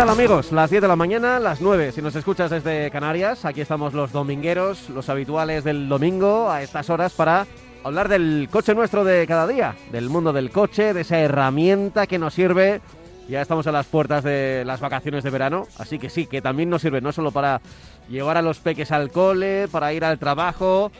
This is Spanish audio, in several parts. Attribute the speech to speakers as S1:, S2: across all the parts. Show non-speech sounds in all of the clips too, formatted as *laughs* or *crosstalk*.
S1: tal amigos? Las 10 de la mañana, las 9 si nos escuchas desde Canarias. Aquí estamos los domingueros, los habituales del domingo a estas horas para hablar del coche nuestro de cada día, del mundo del coche, de esa herramienta que nos sirve. Ya estamos a las puertas de las vacaciones de verano, así que sí, que también nos sirve no solo para llevar a los peques al cole, para ir al trabajo,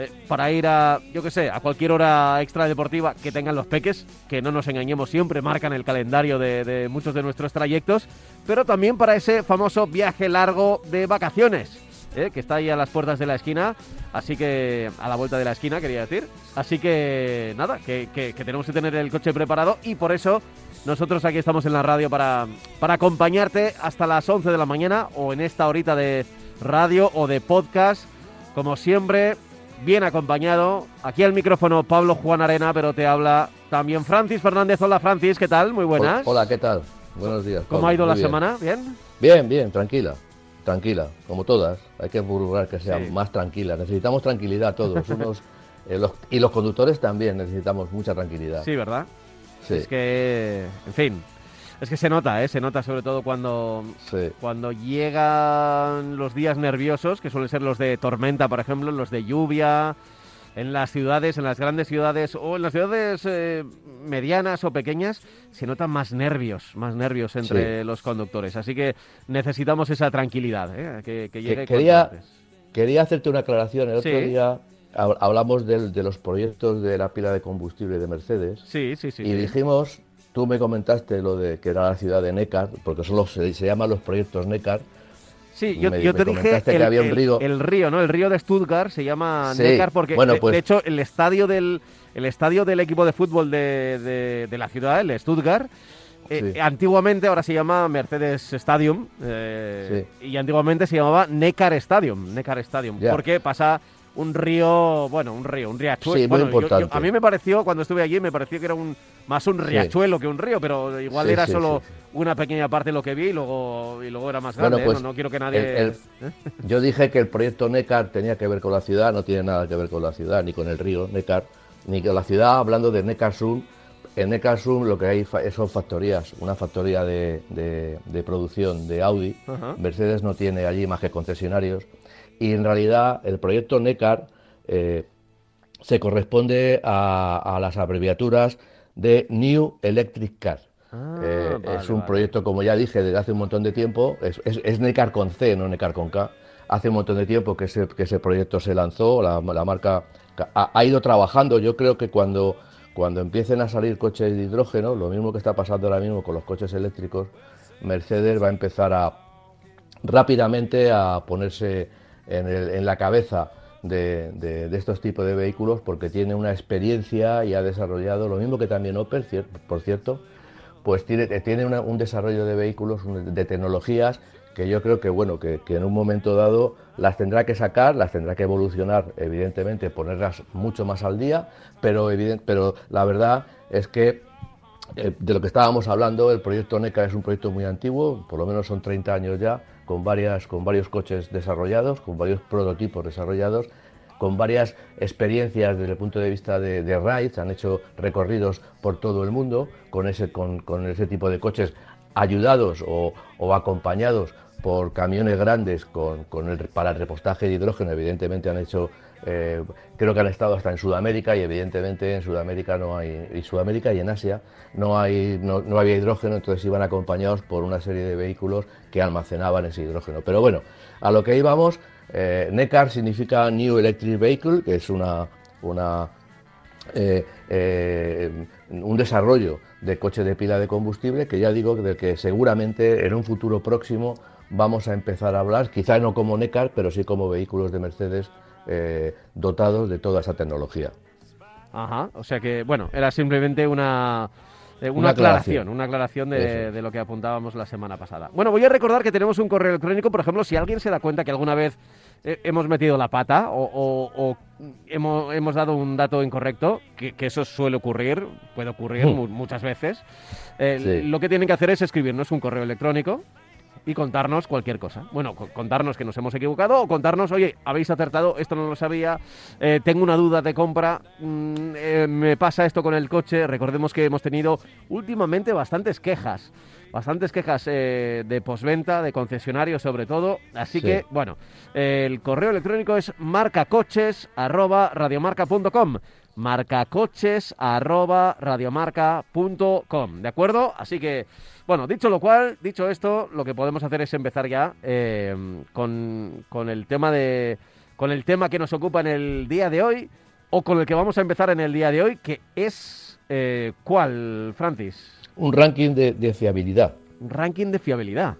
S1: eh, para ir a, yo qué sé, a cualquier hora extra deportiva que tengan los peques, que no nos engañemos siempre, marcan el calendario de, muchos de nuestros trayectos, pero también para ese famoso viaje largo de vacaciones, eh, que está ahí a las puertas de la esquina, así que a la vuelta de la esquina quería decir, así que nada, que, que- que tenemos que tener el coche preparado y por eso nosotros aquí estamos en la radio para, para acompañarte hasta las 11 de la mañana o en esta horita de radio o de podcast, como siempre, bien acompañado. Aquí al micrófono Pablo Juan Arena, pero te habla también Francis Fernández. Hola Francis, ¿qué tal? Muy buenas.
S2: Hola, ¿qué tal? Buenos días.
S1: ¿Cómo ha ido
S2: Muy
S1: la
S2: bien.
S1: semana? ¿Bien?
S2: Bien, bien, tranquila. Tranquila, como todas. Hay que procurar que sea
S1: Sí.
S2: más tranquila. Necesitamos tranquilidad todos. *laughs* Unos, eh, los- y los conductores también necesitamos mucha tranquilidad.
S1: Sí, ¿verdad?
S2: Sí,
S1: Es que, en fin, es que se nota, ¿eh? Se nota sobre todo cuando,
S2: sí.
S1: cuando llegan los días nerviosos, que suelen ser los de tormenta, por ejemplo, los de lluvia, en las ciudades, en las grandes ciudades o en las ciudades eh, medianas o pequeñas, se notan más nervios, más nervios entre los conductores. Así que necesitamos esa tranquilidad, ¿eh? que, que llegue
S2: Que- quería-
S1: antes.
S2: Quería hacerte una aclaración. El otro día hab- hablamos del- de los proyectos de la pila de combustible de Mercedes.
S1: Sí, sí, sí.
S2: y dijimos, tú me comentaste lo de que era la ciudad de Neckar, porque son los- se, se llaman los proyectos Neckar.
S1: Sí, yo,
S2: Me-
S1: yo
S2: me
S1: te dije el,
S2: había un río.
S1: el río, ¿no? El río de Stuttgart se llama
S2: Sí,
S1: Neckar porque,
S2: bueno, pues-
S1: de hecho, el estadio del el estadio del equipo de fútbol de, de- de la ciudad, el Stuttgart, eh,
S2: Sí.
S1: antiguamente ahora se llama Mercedes Stadium eh, y antiguamente se llamaba Neckar Stadium, Neckar Stadium, porque pasa un río, bueno, un río, un riachuelo.
S2: Sí, muy
S1: Bueno, yo- yo-
S2: importante.
S1: a mí me pareció, cuando estuve allí, me pareció que era un más un riachuelo que un río, pero igual
S2: Sí,
S1: era
S2: sí,
S1: solo una pequeña parte lo que vi y luego, y luego era más
S2: Bueno,
S1: grande. ¿eh?
S2: pues,
S1: no, no quiero que nadie...
S2: el-
S1: ¿eh?
S2: Yo dije que el proyecto Neckar tenía que ver con la ciudad, no tiene nada que ver con la ciudad, ni con el río Neckar, ni con la ciudad, hablando de Neckarsund. En Neckarsund lo que hay son factorías, una factoría de, de- de producción de Audi. Mercedes no tiene allí más que concesionarios. Y en realidad el proyecto Neckar eh, se corresponde a, a las abreviaturas de New Electric Car.
S1: Ah,
S2: Eh,
S1: vale,
S2: es un
S1: vale.
S2: proyecto, como ya dije, desde hace un montón de tiempo. Es, es, es Necar con C, no Necar con K. Hace un montón de tiempo que ese, que ese proyecto se lanzó. La, la marca ha, ha ido trabajando. Yo creo que cuando, cuando empiecen a salir coches de hidrógeno, lo mismo que está pasando ahora mismo con los coches eléctricos, Mercedes va a empezar a rápidamente a ponerse en, la cabeza de, estos tipos de vehículos porque tiene una experiencia y ha desarrollado, lo mismo que también Opel, por cierto, pues tiene, tiene una- un desarrollo de vehículos, de tecnologías que yo creo que, bueno, que, que en un momento dado las tendrá que sacar, las tendrá que evolucionar, evidentemente, ponerlas mucho más al día, pero, evident- pero la verdad es que eh, de lo que estábamos hablando, el proyecto NECA es un proyecto muy antiguo, por lo menos son 30 años ya, con, varias, con varios coches desarrollados, con varios prototipos desarrollados, con varias experiencias desde el punto de vista de, de rides, han hecho recorridos por todo el mundo con ese, con, con ese tipo de coches ayudados o, o acompañados por camiones grandes con, con el, para el repostaje de hidrógeno, evidentemente han hecho, eh, creo que han estado hasta en Sudamérica y evidentemente en Sudamérica no hay, y Sudamérica y en Asia no, hay, no, había hidrógeno, entonces iban acompañados por una serie de vehículos que almacenaban ese hidrógeno. Pero bueno, a lo que íbamos, eh, NECAR significa New Electric Vehicle, que es una eh, eh, un desarrollo de coche de pila de combustible que ya digo del que seguramente en un futuro próximo vamos a empezar a hablar, quizá no como NECAR, pero sí como vehículos de Mercedes eh, dotados de toda esa tecnología.
S1: Ajá, o sea que, bueno, era simplemente una, Eh, una, aclaración, una aclaración de, lo que apuntábamos la semana pasada. Bueno, voy a recordar que tenemos un correo electrónico, por ejemplo, si alguien se da cuenta que alguna vez eh, hemos metido la pata o, hemos, dado un dato incorrecto, que, eso suele ocurrir, puede ocurrir hmm. muchas veces, eh, lo que tienen que hacer es escribirnos un correo electrónico y contarnos cualquier cosa. Bueno, contarnos que nos hemos equivocado o contarnos, oye, habéis acertado, esto no lo sabía, eh, tengo una duda de compra, mm, eh, me pasa esto con el coche. Recordemos que hemos tenido últimamente bastantes quejas, bastantes quejas eh, de posventa, de concesionarios sobre todo. Así que, bueno, el correo electrónico es marcacoches.radiomarca.com marcacoches.radiomarca.com, ¿de acuerdo? Así que... Bueno, dicho lo cual, dicho esto, lo que podemos hacer es empezar ya eh, con, el tema de con el tema que nos ocupa en el día de hoy o con el que vamos a empezar en el día de hoy, que es eh, ¿cuál, Francis?
S2: Un ranking de, fiabilidad.
S1: Un ranking de fiabilidad.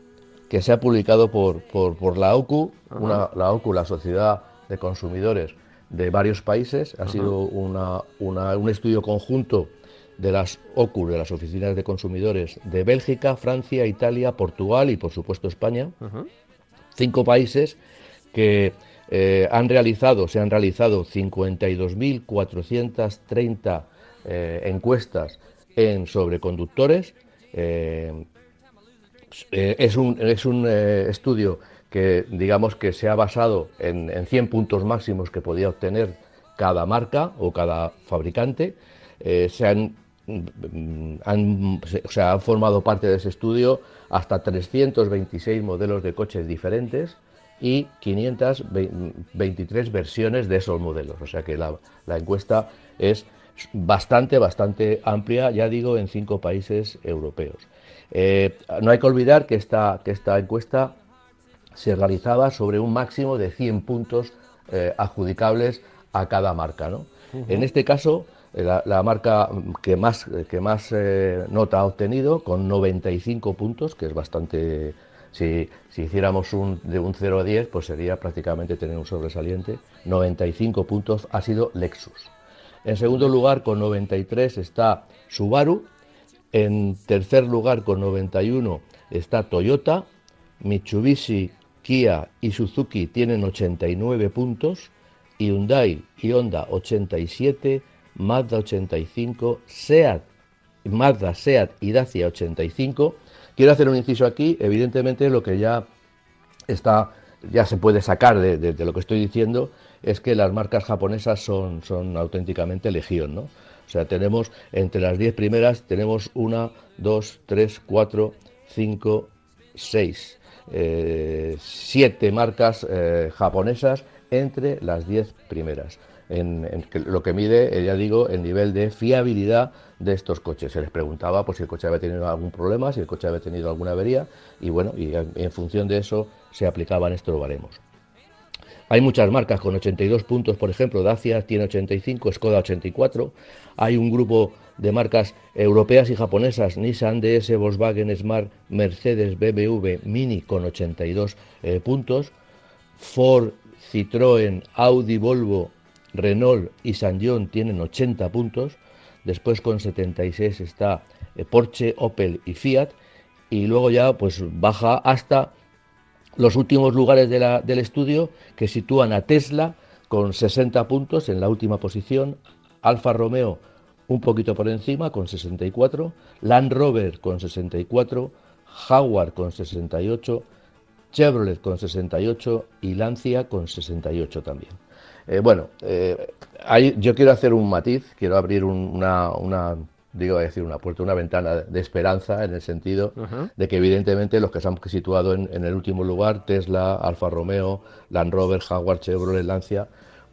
S2: Que se ha publicado por, por, la OCU, una, la OCU, la Sociedad de Consumidores de varios países. Ha sido una, un estudio conjunto de las OCU, de las oficinas de consumidores de Bélgica, Francia, Italia, Portugal y por supuesto España. Cinco países que eh, han realizado, se han realizado 52.430 eh, encuestas en sobreconductores. Eh, es un, es un estudio que digamos que se ha basado en, en 100 puntos máximos que podía obtener cada marca o cada fabricante. se han han, o sea, han formado parte de ese estudio hasta 326 modelos de coches diferentes y 523 versiones de esos modelos. O sea que la, encuesta es bastante, bastante amplia, ya digo, en cinco países europeos. Eh, no hay que olvidar que esta, que esta encuesta se realizaba sobre un máximo de 100 puntos eh, adjudicables a cada marca. ¿no? En este caso, eh, la, marca que más, que más eh, nota ha obtenido, con 95 puntos, que es bastante... Si, si hiciéramos un, de un 0 a 10, pues sería prácticamente tener un sobresaliente. 95 puntos ha sido Lexus. En segundo lugar, con 93 está Subaru. En tercer lugar, con 91 está Toyota. Mitsubishi, Kia y Suzuki tienen 89 puntos. Hyundai y Honda 87 Mazda 85, SEAT, Mazda, SEAT y Dacia 85. Quiero hacer un inciso aquí, evidentemente lo que ya está, ya se puede sacar de, lo que estoy diciendo es que las marcas japonesas son, son auténticamente legión, ¿no? O sea, tenemos entre las 10 primeras, tenemos una, dos, tres, cuatro, cinco, seis, eh, siete marcas eh, japonesas entre las 10 primeras en, lo que mide, eh, ya digo, el nivel de fiabilidad de estos coches. Se les preguntaba pues, si el coche había tenido algún problema, si el coche había tenido alguna avería, y bueno, y en, función de eso se aplicaban estos baremos. Hay muchas marcas con 82 puntos, por ejemplo, Dacia tiene 85, Skoda 84. Hay un grupo de marcas europeas y japonesas, Nissan, DS, Volkswagen, Smart, Mercedes, BMW, Mini con 82 eh, puntos. Ford, Citroën, Audi, Volvo Renault y San John tienen 80 puntos, después con 76 está eh, Porsche, Opel y Fiat, y luego ya pues baja hasta los últimos lugares del estudio que sitúan a Tesla con 60 puntos en la última posición, Alfa Romeo un poquito por encima con 64, Land Rover con 64, Jaguar con 68, Chevrolet con 68 y Lancia con 68 también. Eh, bueno, eh, yo quiero hacer un matiz, quiero abrir una, una, digo, decir una puerta, una ventana de esperanza en el sentido de que evidentemente los que se han situado en, el último lugar, Tesla, Alfa Romeo, Land Rover, Jaguar, Chevrolet, Lancia,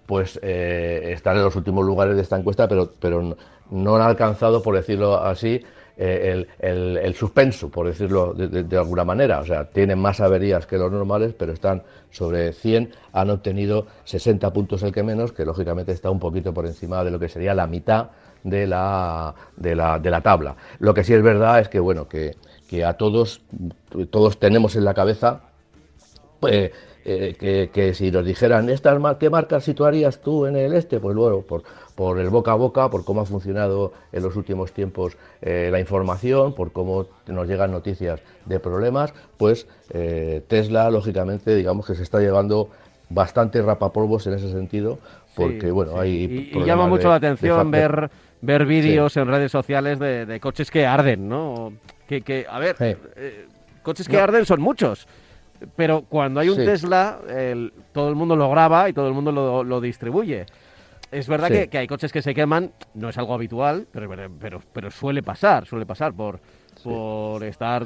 S2: pues eh, están en los últimos lugares de esta encuesta, pero, pero no han alcanzado, por decirlo así, eh, el, suspenso, por decirlo de, alguna manera. O sea, tienen más averías que los normales, pero están sobre 100, han obtenido 60 puntos el que menos, que lógicamente está un poquito por encima de lo que sería la mitad de la, de la, de la tabla. Lo que sí es verdad es que, bueno, que, que a todos, todos tenemos en la cabeza pues, eh, que, si nos dijeran, ¿estas ¿qué marcas situarías tú en el este? Pues luego, por, por el boca a boca, por cómo ha funcionado en los últimos tiempos eh, la información, por cómo nos llegan noticias de problemas, pues eh, Tesla, lógicamente, digamos que se está llevando bastante rapapolvos en ese sentido, porque, bueno, hay...
S1: Y, llama mucho la atención ver, ver vídeos en redes sociales de, coches que arden, ¿no? Que, que a ver, coches que arden son muchos pero cuando hay un Tesla, todo el mundo lo graba y todo el mundo lo, distribuye. Es verdad que, hay coches que se queman, no es algo habitual, pero, pero, pero suele pasar, suele pasar por, por estar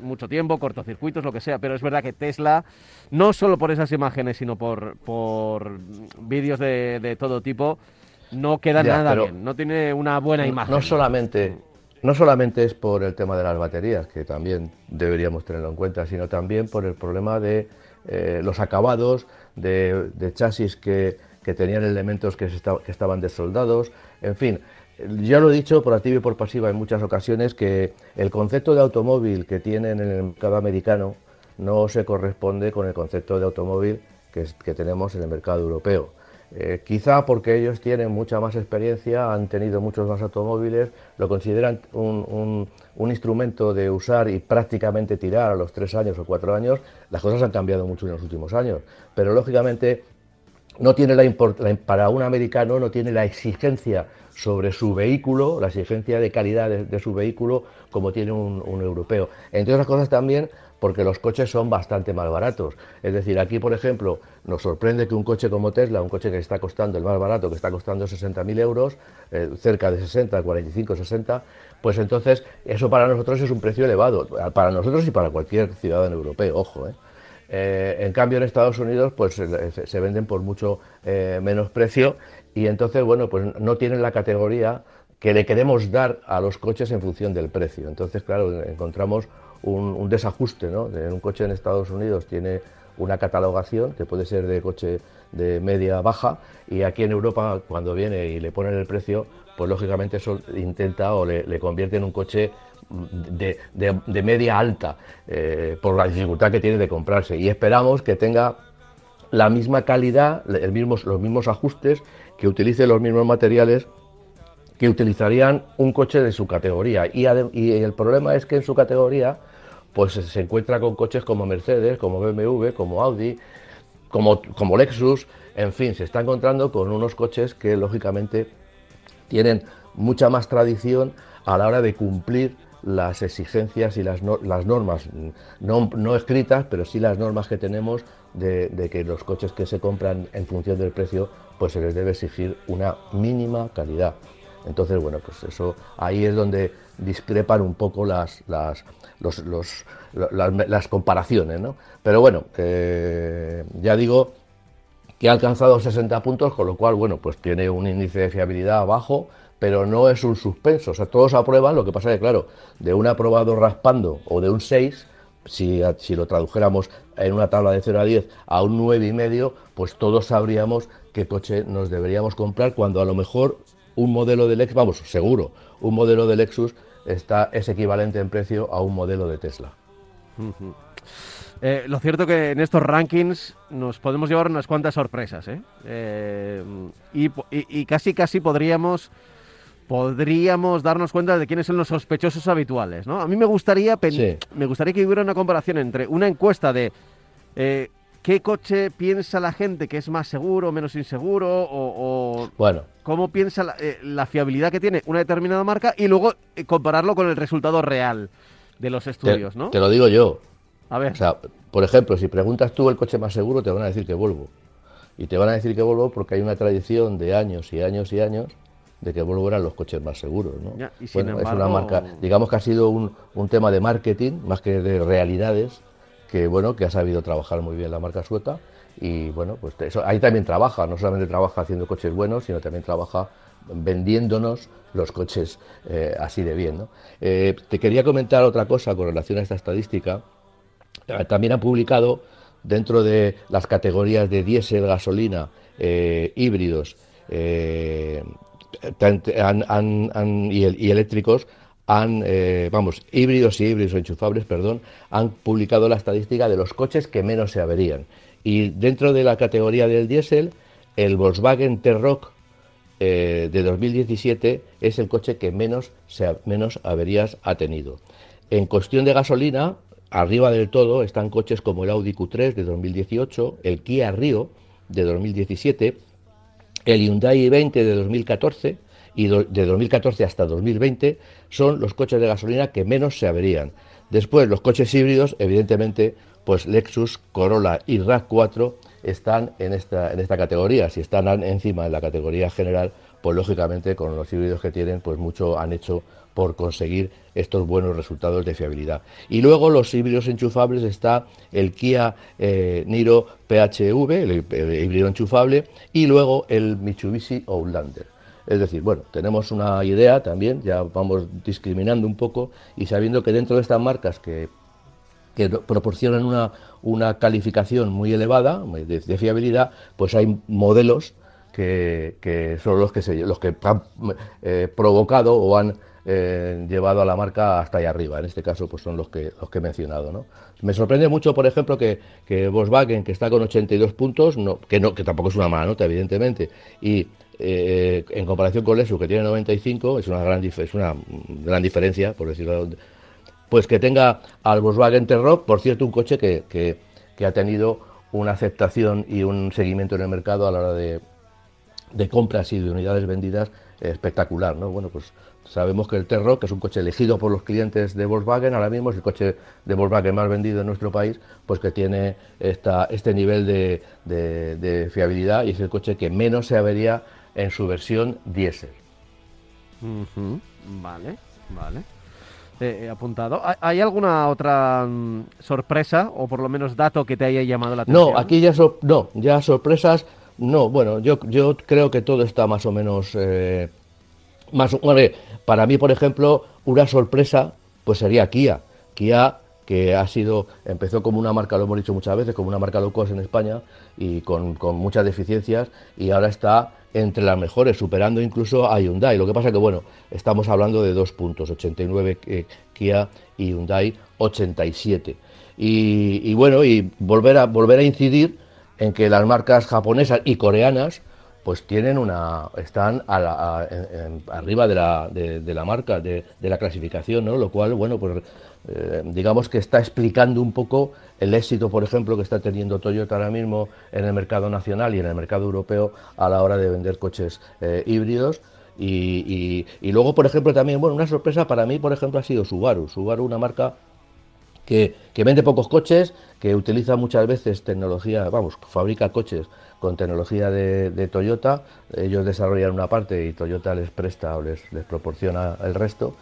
S1: mucho tiempo, cortocircuitos, lo que sea. Pero es verdad que Tesla, no solo por esas imágenes, sino por, por vídeos de, todo tipo, no queda nada bien, no tiene una buena imagen.
S2: No solamente, no solamente es por el tema de las baterías, que también deberíamos tenerlo en cuenta, sino también por el problema de eh, los acabados, de, chasis que, tenían elementos que, estaban desoldados, en fin. Ya lo he dicho por activa y por pasiva en muchas ocasiones que el concepto de automóvil que tienen en el mercado americano no se corresponde con el concepto de automóvil que tenemos en el mercado europeo. Eh, quizá porque ellos tienen mucha más experiencia, han tenido muchos más automóviles, lo consideran un, instrumento de usar y prácticamente tirar a los tres años o cuatro años. Las cosas han cambiado mucho en los últimos años, pero lógicamente no tiene la, para un americano no tiene la exigencia sobre su vehículo, la exigencia de calidad de, su vehículo como tiene un europeo. Entre otras cosas también porque los coches son bastante más baratos. Es decir, aquí, por ejemplo, nos sorprende que un coche como Tesla, un coche que está costando el más barato, que está costando 60.000 euros, eh, cerca de 60, 45, 60, pues entonces eso para nosotros es un precio elevado, para nosotros y para cualquier ciudadano europeo, ojo. ¿eh? Eh, en cambio, en Estados Unidos, pues se, venden por mucho menos precio y entonces, bueno, pues no tienen la categoría que le queremos dar a los coches en función del precio. Entonces, claro, encontramos un, desajuste. ¿no? Un coche en Estados Unidos tiene una catalogación que puede ser de coche de media baja y aquí en Europa cuando viene y le ponen el precio, pues lógicamente eso intenta o le, convierte en un coche de, media alta eh, por la dificultad que tiene de comprarse y esperamos que tenga la misma calidad, los mismos ajustes, que utilice los mismos materiales que utilizarían un coche de su categoría. Y, el problema es que en su categoría pues se encuentra con coches como Mercedes, como BMW, como Audi, como, Lexus, en fin, se está encontrando con unos coches que lógicamente tienen mucha más tradición a la hora de cumplir las exigencias y las, normas, no, no, escritas, pero sí las normas que tenemos de, de, que los coches que se compran en función del precio, pues se les debe exigir una mínima calidad. Entonces, bueno, pues eso ahí es donde discrepan un poco las, las, las, comparaciones. ¿no? Pero bueno, ya digo que ha alcanzado 60 puntos, con lo cual, bueno, pues tiene un índice de fiabilidad bajo, pero no es un suspenso. O sea, todos aprueban, lo que pasa es que, claro, de un aprobado raspando o de un 6, si, si lo tradujéramos en una tabla de 0 a 10 a un 9,5, pues todos sabríamos qué coche nos deberíamos comprar cuando a lo mejor un modelo de Lexus, vamos, seguro, un modelo de Lexus está, es equivalente en precio a un modelo de Tesla.
S1: Eh, lo cierto que en estos rankings nos podemos llevar unas cuantas sorpresas, ¿eh? Eh, y, casi casi podríamos podríamos darnos cuenta de quiénes son los sospechosos habituales, ¿no? A mí me gustaría me gustaría que hubiera una comparación entre una encuesta de qué coche piensa la gente que es más seguro, menos inseguro, o,
S2: bueno.
S1: cómo piensa eh, la, fiabilidad que tiene una determinada marca y luego eh, compararlo con el resultado real de los estudios, ¿no?
S2: Te lo digo yo.
S1: A ver.
S2: O sea, por ejemplo, si preguntas tú el coche más seguro, te van a decir que Volvo. Y te van a decir que Volvo porque hay una tradición de años y años y años de que Volvo eran los coches más seguros, ¿no?
S1: bueno,
S2: es una marca, digamos que ha sido un, un tema de marketing más que de realidades que bueno que ha sabido trabajar muy bien la marca sueca y bueno pues eso ahí también trabaja no solamente trabaja haciendo coches buenos sino también trabaja vendiéndonos los coches eh, así de bien eh, te quería comentar otra cosa con relación a esta estadística. Eh, también han publicado dentro de las categorías de diésel gasolina híbridos y, y eléctricos han, eh, vamos, híbridos y híbridos enchufables, perdón, han publicado la estadística de los coches que menos se averían. Y dentro de la categoría del diésel, el Volkswagen T-Roc eh, de 2017 es el coche que menos, menos averías ha tenido. En cuestión de gasolina, arriba del todo están coches como el Audi Q3 de 2018, el Kia Rio de 2017, el Hyundai i20 de 2014 y de 2014 hasta 2020 son los coches de gasolina que menos se averían. Después, los coches híbridos, evidentemente, pues Lexus, Corolla y RAV4 están en esta, en esta categoría. Si están encima de la categoría general, pues lógicamente con los híbridos que tienen, pues mucho han hecho por conseguir estos buenos resultados de fiabilidad. Y luego los híbridos enchufables está el Kia eh, Niro PHV, el, híbrido enchufable, y luego el Mitsubishi Outlander. Es decir, bueno, tenemos una idea también, ya vamos discriminando un poco y sabiendo que dentro de estas marcas que, proporcionan una, una, calificación muy elevada de, fiabilidad, pues hay modelos que, son los que, se, los que han eh, provocado o han eh, llevado a la marca hasta allá arriba. En este caso, pues son los que, los que he mencionado. ¿no? Me sorprende mucho, por ejemplo, que, que Volkswagen, que está con 82 puntos, no, que, no, que tampoco es una mala nota, evidentemente, y eh, en comparación con Lexus, que tiene 95, es una gran, es una gran diferencia, por decirlo pues que tenga al Volkswagen T-Roc, por cierto, un coche que, que, ha tenido una aceptación y un seguimiento en el mercado a la hora de, de compras y de unidades vendidas espectacular, ¿no? Bueno, pues sabemos que el T-Roc, que es un coche elegido por los clientes de Volkswagen, ahora mismo es el coche de Volkswagen más vendido en nuestro país, pues que tiene esta, este nivel de, de fiabilidad y es el coche que menos se avería en su versión diésel.
S1: Vale, vale. he apuntado. ¿Hay alguna otra mm, sorpresa o por lo menos dato que te haya llamado la atención?
S2: No, aquí ya no, ya sorpresas. No, bueno, yo, yo creo que todo está más o menos eh, más. para mí, por ejemplo, una sorpresa pues sería Kia. Kia que ha sido, empezó como una marca, lo hemos dicho muchas veces, como una marca low cost en España y con, con muchas deficiencias y ahora está entre las mejores, superando incluso a Hyundai. Lo que pasa que, bueno, estamos hablando de dos puntos, 89 eh, Kia y Hyundai 87. Y, bueno, y volver a, volver a incidir en que las marcas japonesas y coreanas pues tienen una están arriba de la, de, la marca de, de, la clasificación no lo cual bueno pues eh, digamos que está explicando un poco el éxito, por ejemplo, que está teniendo Toyota ahora mismo en el mercado nacional y en el mercado europeo a la hora de vender coches eh, híbridos. Y, luego, por ejemplo, también, bueno, una sorpresa para mí, por ejemplo, ha sido Subaru. Subaru, una marca que, vende pocos coches, que utiliza muchas veces tecnología, vamos, fabrica coches con tecnología de, Toyota. Ellos desarrollan una parte y Toyota les presta o les proporciona el resto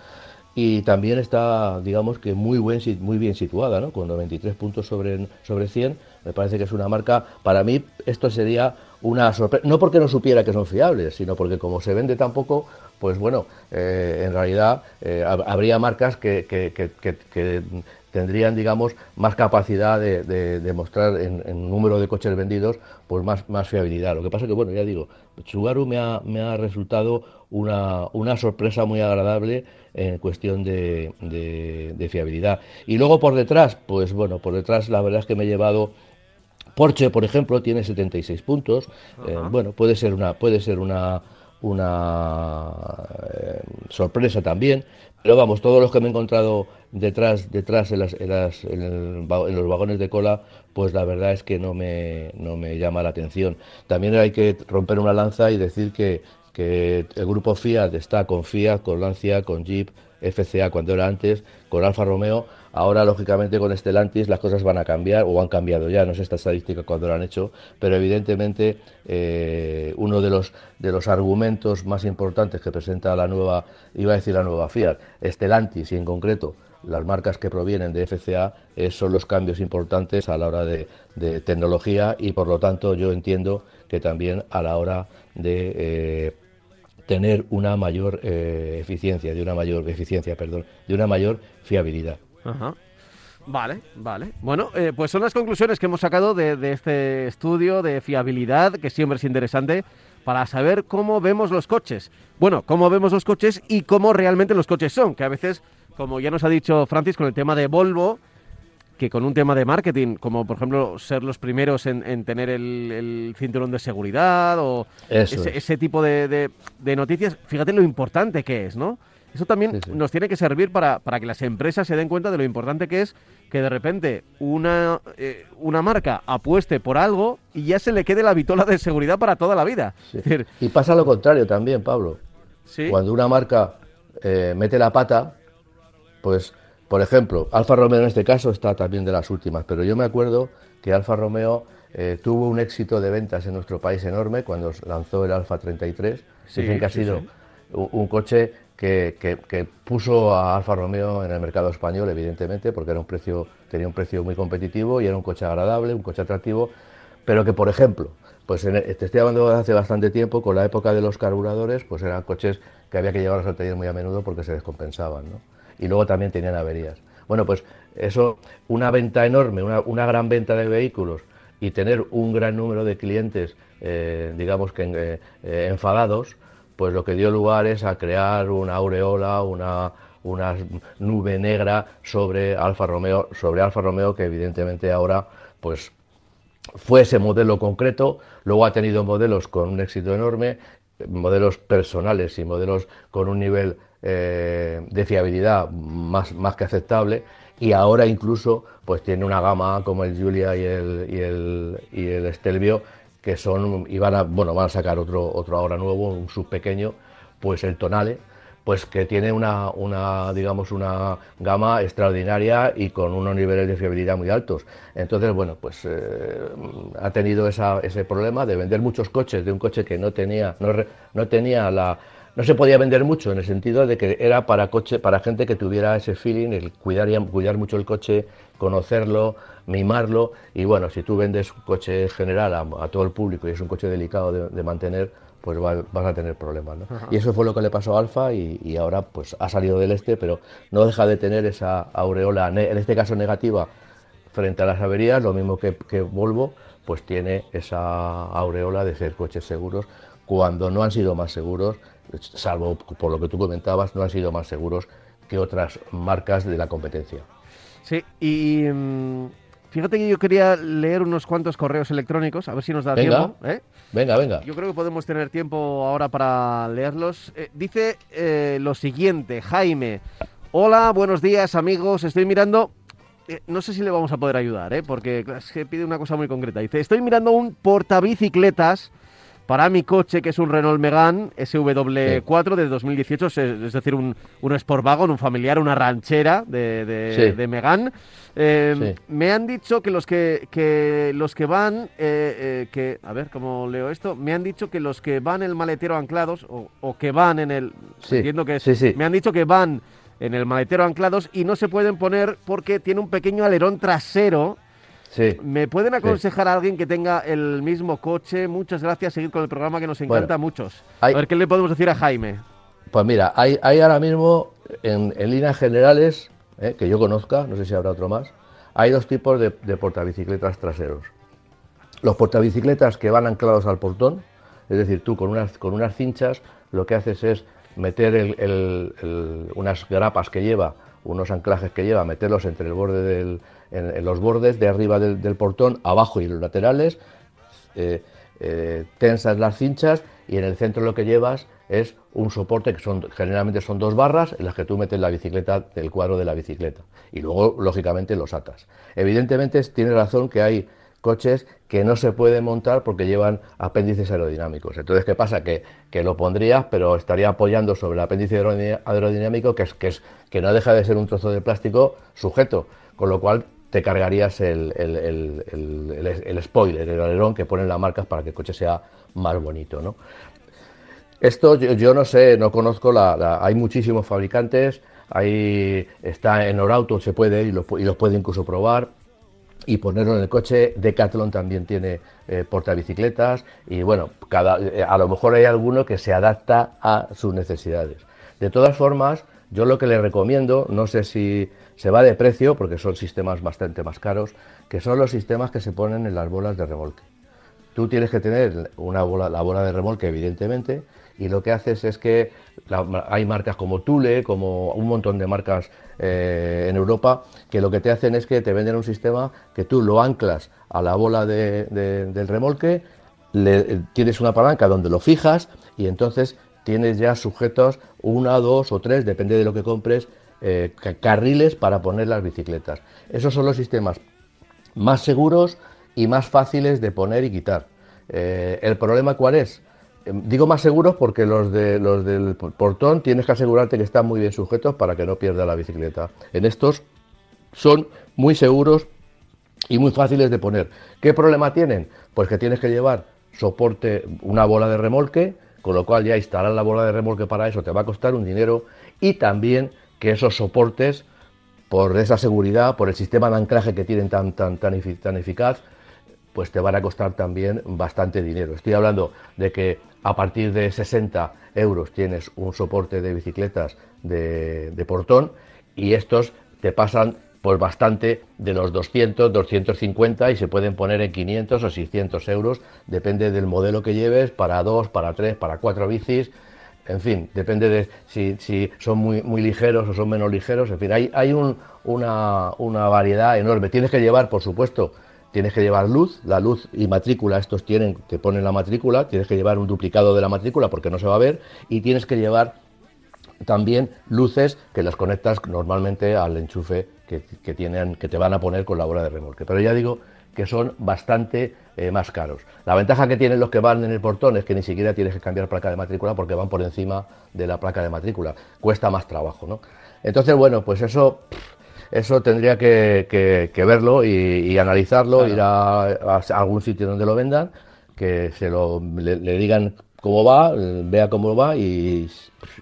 S2: y también está, digamos que muy, buen, muy bien situada, ¿no? con 93 puntos sobre, sobre 100. Me parece que es una marca, para mí esto sería una sorpresa, no porque no supiera que son fiables, sino porque como se vende tan poco, pues bueno, eh, en realidad eh, habría marcas que, que, que, tendrían, digamos, más capacidad de, de, mostrar en, número de coches vendidos, pues más, más fiabilidad. Lo que pasa que, bueno, ya digo, Subaru me ha, me ha resultado una, una sorpresa muy agradable en cuestión de, de, fiabilidad. Y luego por detrás, pues bueno, por detrás la verdad es que me he llevado Porsche, por ejemplo, tiene 76 puntos. Eh, bueno, puede ser una, puede ser una, una eh, sorpresa también. Pero vamos, todos los que me he encontrado detrás, detrás en, las, en, las, en, los vagones de cola, pues la verdad es que no me, no me llama la atención. También hay que romper una lanza y decir que que el grupo Fiat está con Fiat, con Lancia, con Jeep, FCA cuando era antes, con Alfa Romeo. Ahora, lógicamente, con Stellantis las cosas van a cambiar o han cambiado ya, no sé esta estadística cuando lo han hecho, pero evidentemente eh, uno de los, de los argumentos más importantes que presenta la nueva, iba a decir la nueva Fiat, Stellantis y en concreto las marcas que provienen de FCA eh, son los cambios importantes a la hora de, tecnología y por lo tanto yo entiendo que también a la hora de eh, tener una mayor eh, eficiencia, de una mayor eficiencia, perdón, de una mayor fiabilidad.
S1: Vale, vale. Bueno, eh, pues son las conclusiones que hemos sacado de, este estudio de fiabilidad, que siempre es interesante para saber cómo vemos los coches. Bueno, cómo vemos los coches y cómo realmente los coches son, que a veces, como ya nos ha dicho Francis con el tema de Volvo, que con un tema de marketing, como por ejemplo ser los primeros en, tener el, cinturón de seguridad o ese, tipo de, noticias, fíjate lo importante que es, ¿no? Eso también nos tiene que servir para, para, que las empresas se den cuenta de lo importante que es que de repente una, eh, una marca apueste por algo y ya se le quede la vitola de seguridad para toda la vida.
S2: y pasa lo contrario también, Pablo. Cuando una marca eh, mete la pata, pues por ejemplo, Alfa Romeo en este caso está también de las últimas, pero yo me acuerdo que Alfa Romeo eh, tuvo un éxito de ventas en nuestro país enorme cuando lanzó el Alfa 33. Dicen que ha sido un, coche que, puso a Alfa Romeo en el mercado español, evidentemente, porque era un precio, tenía un precio muy competitivo y era un coche agradable, un coche atractivo, pero que, por ejemplo, pues te estoy hablando de hace bastante tiempo, con la época de los carburadores, pues eran coches que había que llevarlos al taller muy a menudo porque se descompensaban. ¿no? Y luego también tenían averías. Bueno, pues eso, una venta enorme, una, gran venta de vehículos y tener un gran número de clientes, eh, digamos que eh, eh, enfadados, pues lo que dio lugar es a crear una aureola, una, una nube negra sobre Alfa Romeo, sobre Alfa Romeo que evidentemente ahora pues fue ese modelo concreto, luego ha tenido modelos con un éxito enorme, modelos personales y modelos con un nivel eh, de fiabilidad más, más que aceptable y ahora incluso pues tiene una gama como el Julia y el, y el, y el Stelvio que son y van a bueno van a sacar otro otro ahora nuevo un sub pequeño pues el Tonale pues que tiene una, una, digamos una gama extraordinaria y con unos niveles de fiabilidad muy altos. Entonces bueno pues eh, ha tenido esa, ese problema de vender muchos coches de un coche que no tenía no, no tenía la no se podía vender mucho en el sentido de que era para coche, para gente que tuviera ese feeling, el cuidar, cuidar mucho el coche, conocerlo, mimarlo y bueno, si tú vendes un coche general a, todo el público y es un coche delicado de, mantener, pues vas a tener problemas. Y eso fue lo que le pasó a Alfa y, ahora pues ha salido del este, pero no deja de tener esa aureola, en este caso negativa, frente a las averías, lo mismo que, que Volvo, pues tiene esa aureola de ser coches seguros cuando no han sido más seguros salvo por lo que tú comentabas, no han sido más seguros que otras marcas de la competencia.
S1: Sí, y mm, fíjate que yo quería leer unos cuantos correos electrónicos, a ver si nos da tiempo. ¿eh?
S2: Venga, venga.
S1: Yo creo que podemos tener tiempo ahora para leerlos. Eh, dice eh, lo siguiente, Jaime. Hola, buenos días amigos, estoy mirando... no sé si le vamos a poder ayudar, porque es que pide una cosa muy concreta. Dice, estoy mirando un portabicicletas para mi coche, que es un Renault Megane SW4 de 2018, es, decir, un, un Sportwagon, un familiar, una ranchera de, de, Megane. Em, me han dicho que los que, que los que van, eh, eh, que a ver cómo leo esto, me han dicho que los que van en el maletero anclados o, que van en el, entiendo que es, me han dicho que van en el maletero anclados y no se pueden poner porque tiene un pequeño alerón trasero ¿Me pueden aconsejar a alguien que tenga el mismo coche? Muchas gracias, seguir con el programa que nos encanta a muchos. a ver qué le podemos decir a Jaime.
S2: Pues mira, hay, hay ahora mismo en, líneas generales, eh, que yo conozca, no sé si habrá otro más, hay dos tipos de, portabicicletas traseros. Los portabicicletas que van anclados al portón, es decir, tú con unas, con unas cinchas lo que haces es meter unas grapas que lleva, unos anclajes que lleva, meterlos entre el borde del, en, los bordes de arriba del, portón, abajo y los laterales, eh, eh, tensas las cinchas y en el centro lo que llevas es un soporte que son generalmente son dos barras en las que tú metes la bicicleta del cuadro de la bicicleta y luego lógicamente los atas. Evidentemente tiene razón que hay coches que no se pueden montar porque llevan apéndices aerodinámicos. Entonces, ¿qué pasa? Que, que lo pondrías, pero estaría apoyando sobre el apéndice aerodinámico, que, es, que, es, que no deja de ser un trozo de plástico sujeto, con lo cual te cargarías el, spoiler, el alerón que ponen las marcas para que el coche sea más bonito. ¿no? Esto yo, no sé, no conozco, la, hay muchísimos fabricantes, ahí está en Orauto, se puede y los, y puede incluso probar y ponerlo en el coche. Decathlon también tiene eh, portabicicletas y bueno, cada, eh, a lo mejor hay alguno que se adapta a sus necesidades. De todas formas, yo lo que le recomiendo, no sé si se va de precio porque son sistemas bastante más caros, que son los sistemas que se ponen en las bolas de remolque. tú tienes que tener una bola, la bola de remolque, evidentemente, y lo que haces es que hay marcas como Thule, como un montón de marcas eh, en Europa, que lo que te hacen es que te venden un sistema que tú lo anclas a la bola del remolque, le, tienes una palanca donde lo fijas y entonces tienes ya sujetos una, dos o tres, depende de lo que compres, eh, carriles para poner las bicicletas. Esos son los sistemas más seguros y más fáciles de poner y quitar. Eh, ¿El problema cuál es? Em, digo más seguros porque los, de, los del portón tienes que asegurarte que están muy bien sujetos para que no pierda la bicicleta. En estos son muy seguros y muy fáciles de poner. ¿Qué problema tienen? Pues que tienes que llevar soporte, una bola de remolque, con lo cual ya instalar la bola de remolque para eso te va a costar un dinero y también que esos soportes, por esa seguridad, por el sistema de anclaje que tienen tan, tan, tan, tan eficaz, pues te van a costar también bastante dinero. Estoy hablando de que a partir de 60 euros tienes un soporte de bicicletas de, portón y estos te pasan pues bastante de los 200, 250 y se pueden poner en 500 o 600 euros, depende del modelo que lleves, para dos, para tres, para cuatro bicis, en fin, depende de si, son muy, ligeros o son menos ligeros, en fin, hay, hay un, una, una variedad enorme. Tienes que llevar, por supuesto, tienes que llevar luz, la luz y matrícula, estos tienen, te ponen la matrícula, tienes que llevar un duplicado de la matrícula porque no se va a ver, y tienes que llevar también luces que las conectas normalmente al enchufe que, tienen, que te van a poner con la bola de remolque. Pero ya digo que son bastante eh, más caros. La ventaja que tienen los que van en el portón es que ni siquiera tienes que cambiar placa de matrícula porque van por encima de la placa de matrícula. Cuesta más trabajo, ¿no? Entonces, bueno, pues eso, eso tendría que, verlo y, analizarlo, ir a, algún sitio donde lo vendan, que se lo, le, digan cómo va, vea cómo va y,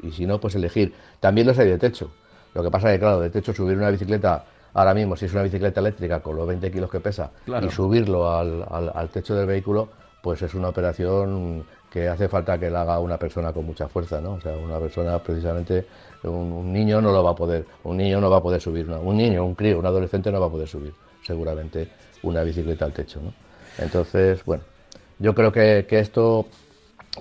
S2: y si no, pues elegir. También los hay de techo. Lo que pasa es que, claro, de techo subir una bicicleta, ahora mismo, si es una bicicleta eléctrica con los 20 kilos que pesa, y subirlo al, al, techo del vehículo, pues es una operación que hace falta que la haga una persona con mucha fuerza, ¿no? O sea, una persona precisamente, un, niño no lo va a poder, un niño no va a poder subir, un niño, un crío, un adolescente no va a poder subir seguramente una bicicleta al techo, ¿no? Entonces, bueno, yo creo que, esto,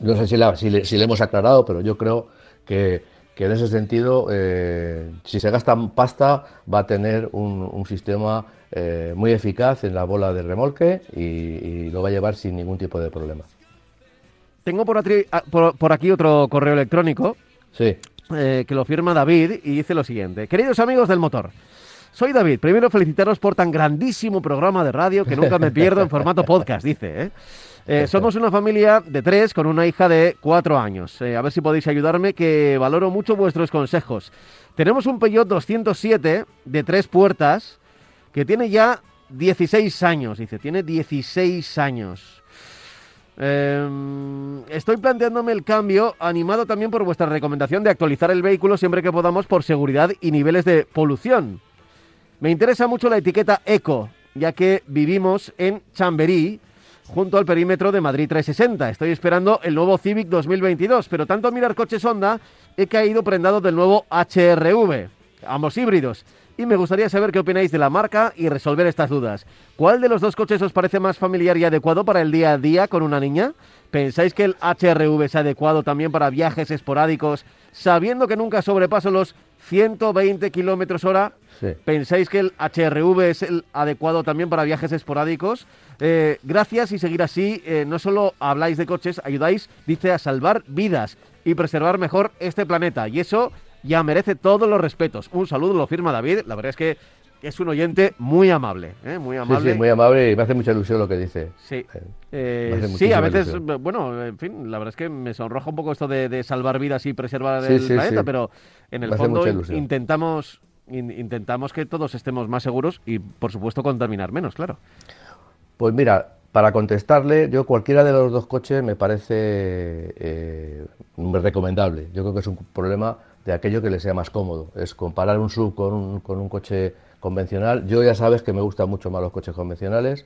S2: no sé si, si, si le hemos aclarado, pero yo creo que que en ese sentido, eh, si se gasta pasta, va a tener un, sistema eh, muy eficaz en la bola de remolque y, lo va a llevar sin ningún tipo de problema.
S1: Tengo por aquí, ah, por, aquí otro correo electrónico
S2: sí.
S1: Eh, que lo firma David y dice lo siguiente. Queridos amigos del motor, soy David. Primero felicitaros por tan grandísimo programa de radio que nunca me pierdo en formato podcast, dice. ¿eh? Eh, somos una familia de tres con una hija de cuatro años. Eh, a ver si podéis ayudarme, que valoro mucho vuestros consejos. Tenemos un Peugeot 207 de tres puertas que tiene ya 16 años, dice, tiene 16 años. Em, estoy planteándome el cambio, animado también por vuestra recomendación de actualizar el vehículo siempre que podamos por seguridad y niveles de polución. Me interesa mucho la etiqueta Eco, ya que vivimos en Chamberí, junto al perímetro de Madrid 360. Estoy esperando el nuevo Civic 2022, pero tanto mirar coches Honda he caído prendado del nuevo HRV, ambos híbridos. Y me gustaría saber qué opináis de la marca y resolver estas dudas. ¿Cuál de los dos coches os parece más familiar y adecuado para el día a día con una niña? ¿Pensáis que el HRV es adecuado también para viajes esporádicos, sabiendo que nunca sobrepaso los 120 kilómetros hora? ¿Pensáis que el HRV es el adecuado también para viajes esporádicos? Eh, gracias y seguir así. Eh, no solo habláis de coches, ayudáis, dice, a salvar vidas y preservar mejor este planeta. Y eso ya merece todos los respetos. Un saludo, lo firma David. La verdad es que es un oyente muy amable, ¿eh? muy amable.
S2: Sí, sí, muy amable y me hace mucha ilusión lo que dice.
S1: Sí, sí, a veces, bueno, en fin, la verdad es que me sonroja un poco esto de, salvar vidas y preservar el planeta, pero en el fondo intentamos intentamos que todos estemos más seguros y, por supuesto, contaminar menos, claro.
S2: Pues mira, para contestarle, yo cualquiera de los dos coches me parece eh, recomendable. Yo creo que es un problema de aquello que le sea más cómodo. Es comparar un sub con un, con un coche convencional. Yo ya sabes que me gustan mucho más los coches convencionales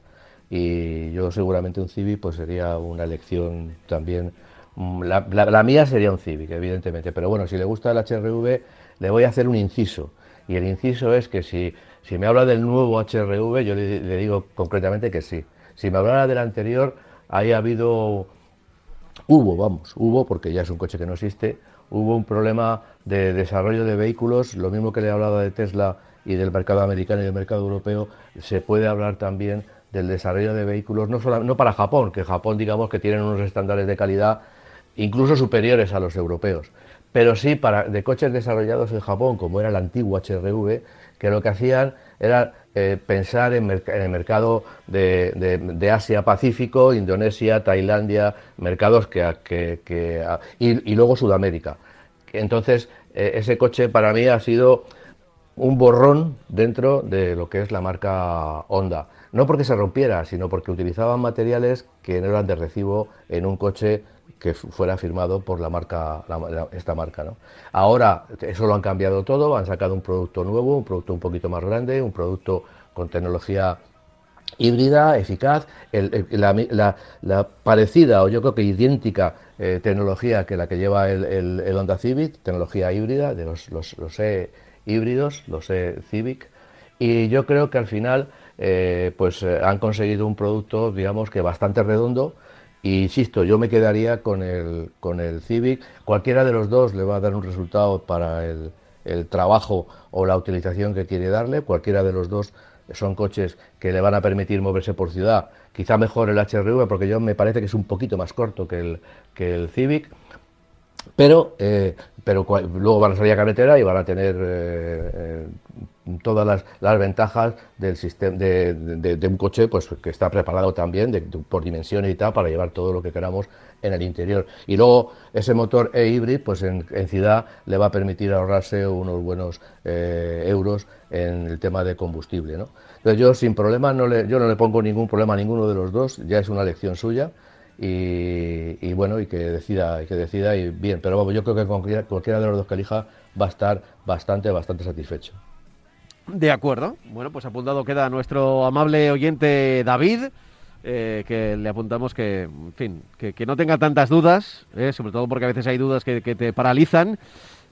S2: y yo seguramente un Civic pues sería una elección también. Mm, la, la mía sería un Civic, evidentemente, pero bueno, si le gusta el HRV, le voy a hacer un inciso. Y el inciso es que si, si me habla del nuevo HRV, yo le, digo concretamente que sí. Si me hablara del anterior, ahí ha habido, hubo, vamos, hubo, porque ya es un coche que no existe, hubo un problema de desarrollo de vehículos, lo mismo que le he hablado de Tesla y del mercado americano y del mercado europeo, se puede hablar también del desarrollo de vehículos, no, solo, no para Japón, que Japón digamos que tienen unos estándares de calidad incluso superiores a los europeos, pero sí para, de coches desarrollados en Japón, como era el antiguo HRV, que lo que hacían era eh, pensar en, el mercado de, Asia-Pacífico, Indonesia, Tailandia, mercados que, y, luego Sudamérica. Entonces, eh, ese coche para mí ha sido un borrón dentro de lo que es la marca Honda. No porque se rompiera, sino porque utilizaban materiales que no eran de recibo en un coche que fuera firmado por la marca, esta marca. ¿no? Ahora eso lo han cambiado todo, han sacado un producto nuevo, un producto un poquito más grande, un producto con tecnología híbrida, eficaz, la, parecida o yo creo que idéntica eh, tecnología que la que lleva el, Honda Civic, tecnología híbrida de los, los, e híbridos, los e Civic, y yo creo que al final eh, pues eh, han conseguido un producto, digamos que bastante redondo, y insisto, yo me quedaría con el, con el Civic. Cualquiera de los dos le va a dar un resultado para el trabajo o la utilización que quiere darle. Cualquiera de los dos son coches que le van a permitir moverse por ciudad. Quizá mejor el HRV porque yo me parece que es un poquito más corto que el, que el Civic. Pero, eh, pero luego van a salir a carretera y van a tener eh, todas las, ventajas del sistema de, un coche pues que está preparado también por dimensiones y tal para llevar todo lo que queramos en el interior. Y luego ese motor e-hybrid pues en, ciudad le va a permitir ahorrarse unos buenos eh, euros en el tema de combustible entonces yo sin problema no le, yo no le pongo ningún problema a ninguno de los dos ya es una elección suya y, y, bueno y que decida y que decida y bien. Pero vamos yo creo que cualquiera, cualquiera de los dos que elija va a estar bastante bastante satisfecho
S1: de acuerdo. Bueno, pues apuntado queda nuestro amable oyente David, eh, que le apuntamos que, en fin, que, no tenga tantas dudas, eh, sobre todo porque a veces hay dudas que, te paralizan,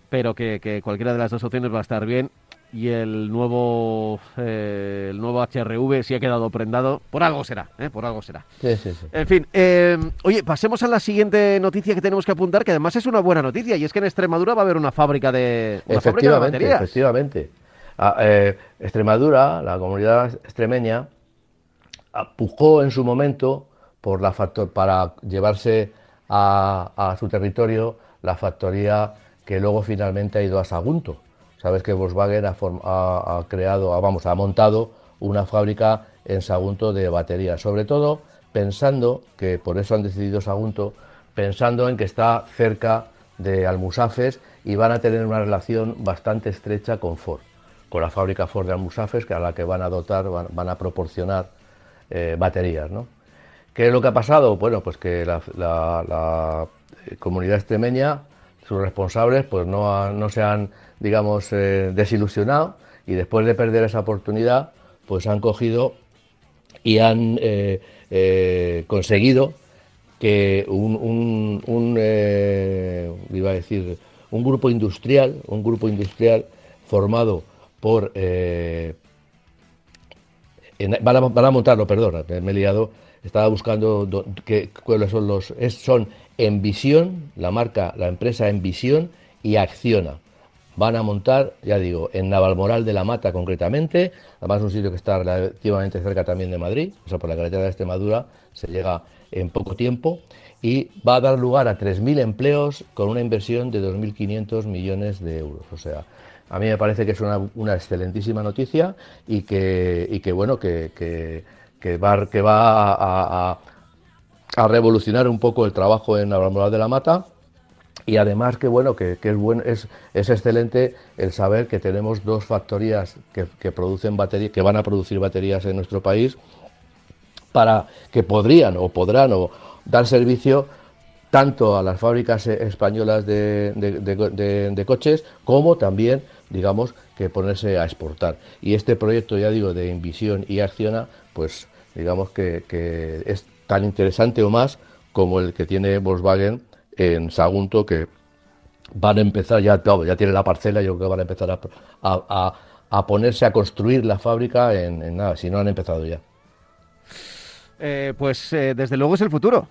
S1: pero que, cualquiera de las dos opciones va a estar bien. Y el nuevo, eh, el nuevo HRV si ha quedado prendado, por algo será, por algo será.
S2: Sí, sí, sí.
S1: En fin, oye, pasemos a la siguiente noticia que tenemos que apuntar, que además es una buena noticia, y es que en Extremadura va a haber una fábrica de, una fábrica de baterías.
S2: Efectivamente. Eh, Extremadura, la comunidad extremeña, pujó en su momento por la factor, para llevarse a, su territorio la factoría que luego finalmente ha ido a Sagunto. Sabes que Volkswagen ha, creado, vamos, ha montado una fábrica en Sagunto de baterías, sobre todo pensando que por eso han decidido Sagunto, pensando en que está cerca de Almusafes y van a tener una relación bastante estrecha con Ford con la fábrica Ford de Almusafes, que a la que van a dotar, van, a proporcionar eh, baterías. ¿no? ¿Qué es lo que ha pasado? Bueno, pues que la, comunidad extremeña, sus responsables, pues no, no se han, digamos, eh, desilusionado y después de perder esa oportunidad, pues han cogido y han eh, conseguido que un, un, iba a decir, un grupo industrial, un grupo industrial formado por... Eh, van, a, montarlo, perdón, me he liado, estaba buscando que, cuáles son los... Es, son Envisión, la marca, la empresa Envisión y Acciona. Van a montar, ya digo, en Navalmoral de la Mata concretamente, además un sitio que está relativamente cerca también de Madrid, o sea, por la carretera de Extremadura se llega en poco tiempo y va a dar lugar a 3.000 empleos con una inversión de 2.500 millones de euros. O sea, a mí me parece que es una, excelentísima noticia y que, bueno, que, va, a, revolucionar un poco el trabajo en la Moral de la Mata. Y además que bueno, que, es, es, excelente el saber que tenemos dos factorías que, producen baterías, que van a producir baterías en nuestro país para que podrían o podrán dar servicio tanto a las fábricas españolas de, de, coches como también digamos, que ponerse a exportar. Y este proyecto, ya digo, de Invisión y Acciona, pues digamos que, es tan interesante o más como el que tiene Volkswagen en Sagunto, que van a empezar, ya, ya tiene la parcela, yo creo que van a empezar a, a, ponerse a construir la fábrica en, nada, si no han empezado ya.
S1: Eh, pues desde luego es el futuro.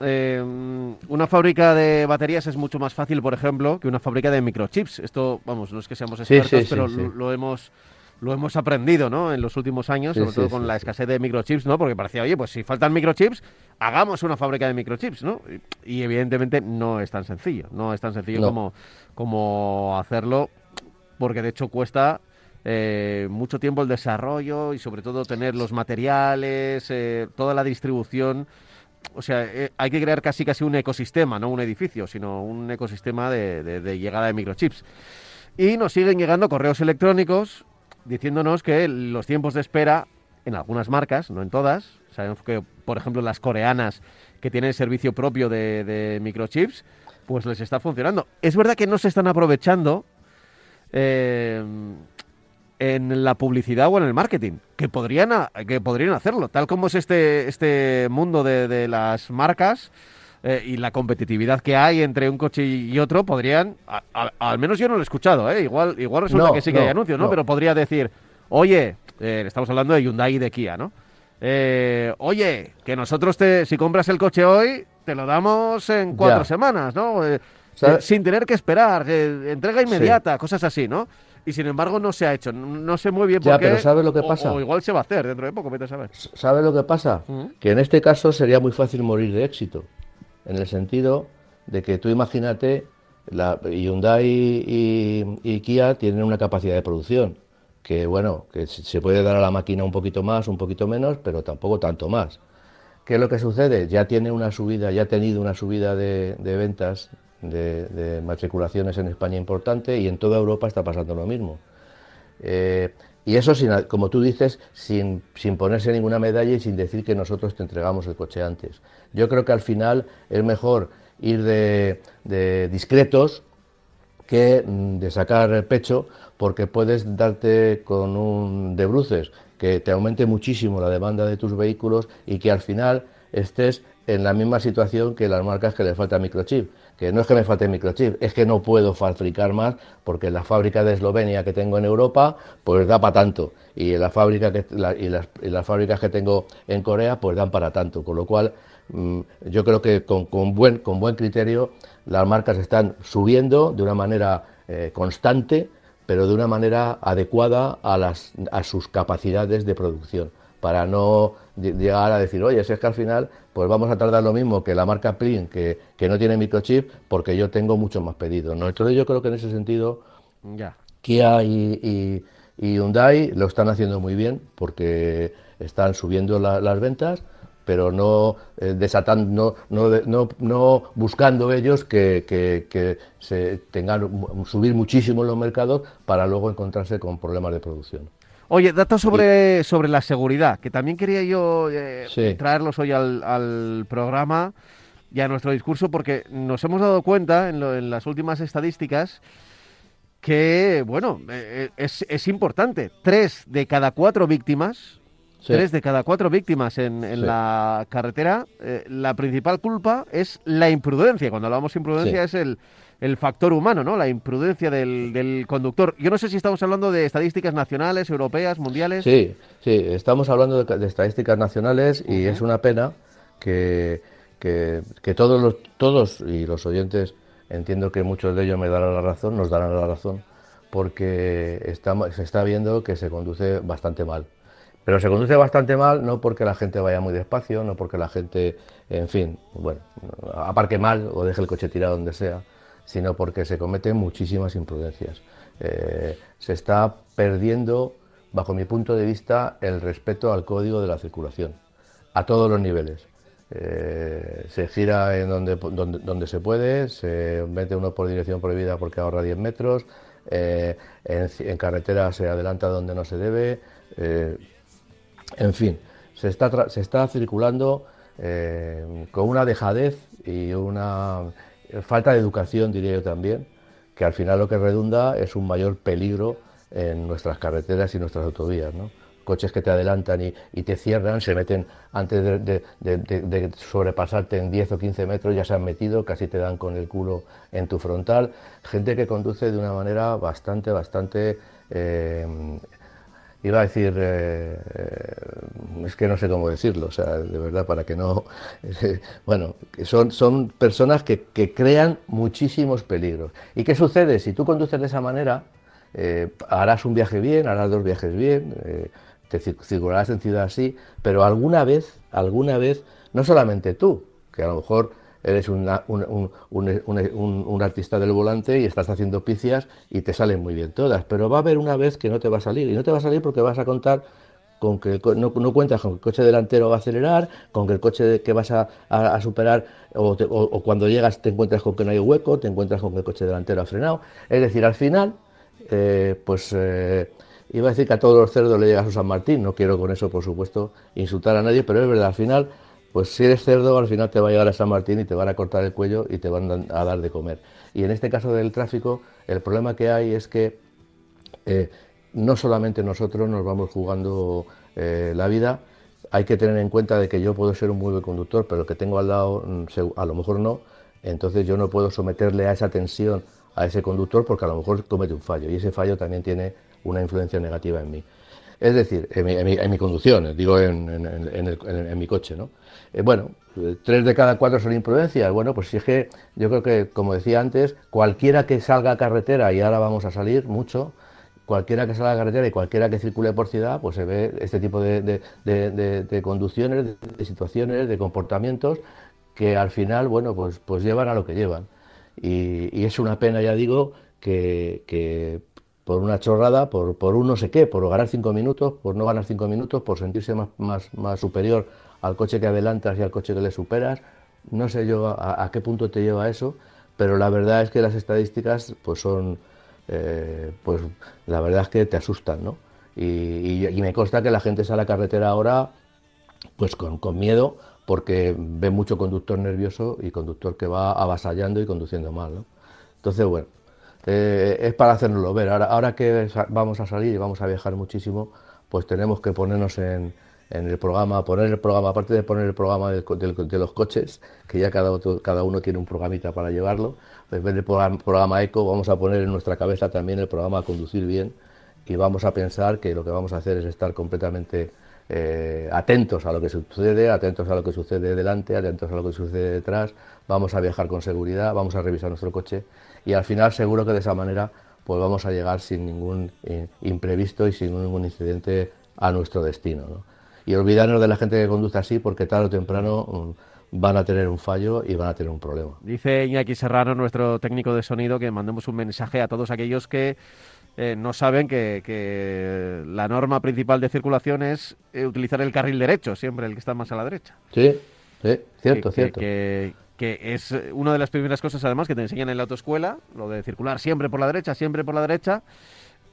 S1: Una fábrica de baterías es mucho más fácil, por ejemplo, que una fábrica de microchips. Esto, vamos, no es que seamos expertos, pero lo hemos lo hemos aprendido, ¿no? En los últimos años, sobre todo con la escasez de microchips, ¿no? Porque parecía, oye, pues si faltan microchips, hagamos una fábrica de microchips, ¿no? Y, evidentemente no es tan sencillo, no es tan sencillo como, como hacerlo, porque de hecho cuesta eh, mucho tiempo el desarrollo y sobre todo tener los materiales, eh, toda la distribución. O sea, eh, hay que crear casi casi un ecosistema, no un edificio, sino un ecosistema de llegada de microchips. Y nos siguen llegando correos electrónicos diciéndonos que los tiempos de espera en algunas marcas, no en todas, sabemos que, por ejemplo, las coreanas que tienen servicio propio de, microchips, pues les está funcionando. Es verdad que no se están aprovechando eh, en la publicidad o en el marketing, que podrían, que podrían hacerlo, tal como es este, este mundo de, las marcas. Eh, y la competitividad que hay entre un coche y otro, podrían, al menos yo no lo he escuchado, ¿eh? igual, igual resulta que sí que hay anuncios, ¿no? Pero podría decir, oye, eh, estamos hablando de Hyundai y de Kia, ¿no? Eh, oye, que nosotros te, si compras el coche hoy, te lo damos en cuatro semanas, ¿no? sin tener que esperar, entrega inmediata, cosas así, ¿no? Y sin embargo no se ha hecho, no sé muy bien por
S2: ya,
S1: qué.
S2: pero ¿sabes lo que pasa?
S1: O, igual se va a hacer dentro de poco, vete a saber.
S2: ¿Sabes lo que pasa? Que en este caso sería muy fácil morir de éxito en el sentido de que tú imagínate, la Hyundai y, Kia tienen una capacidad de producción que, bueno, que se puede dar a la máquina un poquito más, un poquito menos, pero tampoco tanto más. ¿Qué es lo que sucede? Ya tiene una subida, ya ha tenido una subida de, ventas, de, matriculaciones en España importante y en toda Europa está pasando lo mismo. Eh, y eso, como tú dices, sin, sin, ponerse ninguna medalla y sin decir que nosotros te entregamos el coche antes. Yo creo que al final es mejor ir de, discretos que mm, de sacar pecho, porque puedes darte con un de bruces que te aumente muchísimo la demanda de tus vehículos y que al final estés en la misma situación que las marcas que le falta microchip que no es que me falte microchip, es que no puedo fabricar más porque la fábrica de Eslovenia que tengo en Europa pues da para tanto. Y la fábrica que, y, las, fábricas que tengo en Corea pues dan para tanto, con lo cual mm, yo creo que con, buen, con buen criterio las marcas están subiendo de una manera eh, constante pero de una manera adecuada a, las, a sus capacidades de producción para no llegar a decir, oye, si es que al final pues vamos a tardar lo mismo que la marca Plin, que, no tiene microchip, porque yo tengo muchos más pedidos. ¿no? Entonces yo creo que en ese sentido ya. Kia y, Hyundai lo están haciendo muy bien, porque están subiendo las ventas, pero no eh, desatando, no, no, no, buscando ellos que, que, se tengan subir muchísimo en los mercados para luego encontrarse con problemas de producción.
S1: Oye, datos sobre, sobre la seguridad, que también quería yo eh, traerlos hoy al, programa y a nuestro discurso, porque nos hemos dado cuenta en, las últimas estadísticas que, bueno, eh, eh, es, importante. Tres de cada cuatro víctimas, tres de cada cuatro víctimas en, la carretera, la principal culpa es la imprudencia. Cuando hablamos de imprudencia es el el factor humano, ¿no? La imprudencia del, conductor. Yo no sé si estamos hablando de estadísticas nacionales, europeas, mundiales.
S2: Sí, sí, estamos hablando de, estadísticas nacionales y es una pena que, que, todos, los, todos y los oyentes, entiendo que muchos de ellos me darán la razón, nos darán la razón, porque estamos, se está viendo que se conduce bastante mal. Pero se conduce bastante mal no porque la gente vaya muy despacio, no porque la gente, en fin, bueno, aparque mal o deje el coche tirado donde sea, sino porque se cometen muchísimas imprudencias. Eh, se está perdiendo, bajo mi punto de vista, el respeto al código de la circulación, a todos los niveles. Eh, se gira en donde, donde, se puede, se mete uno por dirección prohibida porque ahorra 10 metros, eh, en, carretera se adelanta donde no se debe, en fin, se está, se está circulando con una dejadez y una falta de educación, diría yo también, que al final lo que redunda es un mayor peligro en nuestras carreteras y nuestras autovías. ¿no? Coches que te adelantan y, te cierran, se meten antes de, sobrepasarte en 10 o 15 metros, ya se han metido, casi te dan con el culo en tu frontal. Gente que conduce de una manera bastante, bastante eh, iba a decir, eh, es que no sé cómo decirlo, o sea, de verdad, para que no... *laughs* bueno, son, son personas que, crean muchísimos peligros. ¿Y qué sucede? Si tú conduces de esa manera, eh, harás un viaje bien, harás dos viajes bien, eh, te circularás en ciudad así, pero alguna vez, alguna vez, no solamente tú, que a lo mejor eres un, un, artista del volante y estás haciendo picias y te salen muy bien todas, pero va a haber una vez que no te va a salir, y no te va a salir porque vas a contar con que no, cuentas con que el coche delantero va a acelerar, con que el coche que vas a, superar o, cuando llegas te encuentras con que no hay hueco, te encuentras con que el coche delantero ha frenado. Es decir, al final, eh, pues eh, iba a decir que a todos los cerdos le llega su San Martín, no quiero con eso, por supuesto, insultar a nadie, pero es verdad, al final pues si eres cerdo, al final te va a llegar a San Martín y te van a cortar el cuello y te van a dar de comer. Y en este caso del tráfico, el problema que hay es que eh, no solamente nosotros nos vamos jugando eh, la vida, hay que tener en cuenta de que yo puedo ser un muy buen conductor, pero que tengo al lado mm, a lo mejor no, entonces yo no puedo someterle a esa tensión a ese conductor porque a lo mejor comete un fallo y ese fallo también tiene una influencia negativa en mí. Es decir, en mi, conducción, digo en, mi coche, ¿no? Eh, bueno, tres de cada cuatro son imprudencias. Bueno, pues si es que yo creo que, como decía antes, cualquiera que salga a carretera, y ahora vamos a salir mucho, cualquiera que salga a carretera y cualquiera que circule por ciudad, pues se ve este tipo de, conducciones, de, situaciones, de comportamientos que al final, bueno, pues, pues llevan a lo que llevan. Y, es una pena, ya digo, que por una chorrada, por, por un no sé qué, por ganar cinco minutos, por no ganar cinco minutos, por sentirse más, más, más superior al coche que adelantas y al coche que le superas. No sé yo a, qué punto te lleva eso, pero la verdad es que las estadísticas pues son, eh, pues la verdad es que te asustan, ¿no? Y, me consta que la gente sale a la carretera ahora pues con, con miedo porque ve mucho conductor nervioso y conductor que va avasallando y conduciendo mal, ¿no? Entonces, bueno, eh, es para hacernoslo ver. Ahora, que vamos a salir y vamos a viajar muchísimo, pues tenemos que ponernos en, el programa, poner el programa, aparte de poner el programa de, los coches, que ya cada, uno tiene un programita para llevarlo, en vez del programa, programa ECO vamos a poner en nuestra cabeza también el programa Conducir Bien y vamos a pensar que lo que vamos a hacer es estar completamente eh, atentos a lo que sucede, atentos a lo que sucede delante, atentos a lo que sucede detrás, vamos a viajar con seguridad, vamos a revisar nuestro coche y al final seguro que de esa manera pues vamos a llegar sin ningún eh, imprevisto y sin ningún incidente a nuestro destino. Y olvidarnos de la gente que conduce así porque tarde o temprano mm, van a tener un fallo y van a tener un problema.
S1: Dice Iñaki Serrano, nuestro técnico de sonido, que mandemos un mensaje a todos aquellos que eh, no saben que, la norma principal de circulación es eh, utilizar el carril derecho, siempre el que está más a la derecha.
S2: Sí, sí, cierto, cierto
S1: que es eh, una de las primeras cosas además que te enseñan en la autoescuela, lo de circular siempre por la derecha, siempre por la derecha,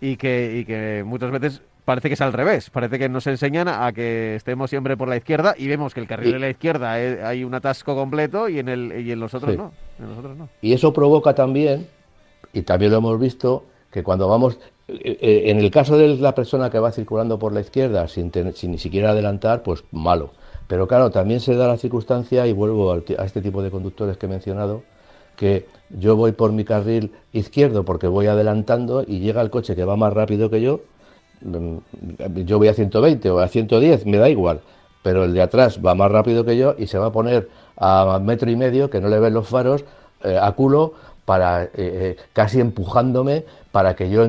S1: y que, y que muchas veces parece que es al revés, parece que nos enseñan a que estemos siempre por la izquierda y vemos que el carril de la izquierda eh, hay un atasco completo y en, el, y en, los otros no, no.
S2: Y eso provoca también, y también lo hemos visto, que cuando vamos, eh, en el caso de la persona que va circulando por la izquierda sin, sin ni siquiera adelantar, pues malo pero claro, también se da la circunstancia, y vuelvo a este tipo de conductores que he mencionado, que yo voy por mi carril izquierdo porque voy adelantando y llega el coche que va más rápido que yo, mm, yo voy a 120 o a 110, me da igual, pero el de atrás va más rápido que yo y se va a poner a metro y medio, que no le ven los faros, eh, a culo, para eh, eh, casi empujándome para que yo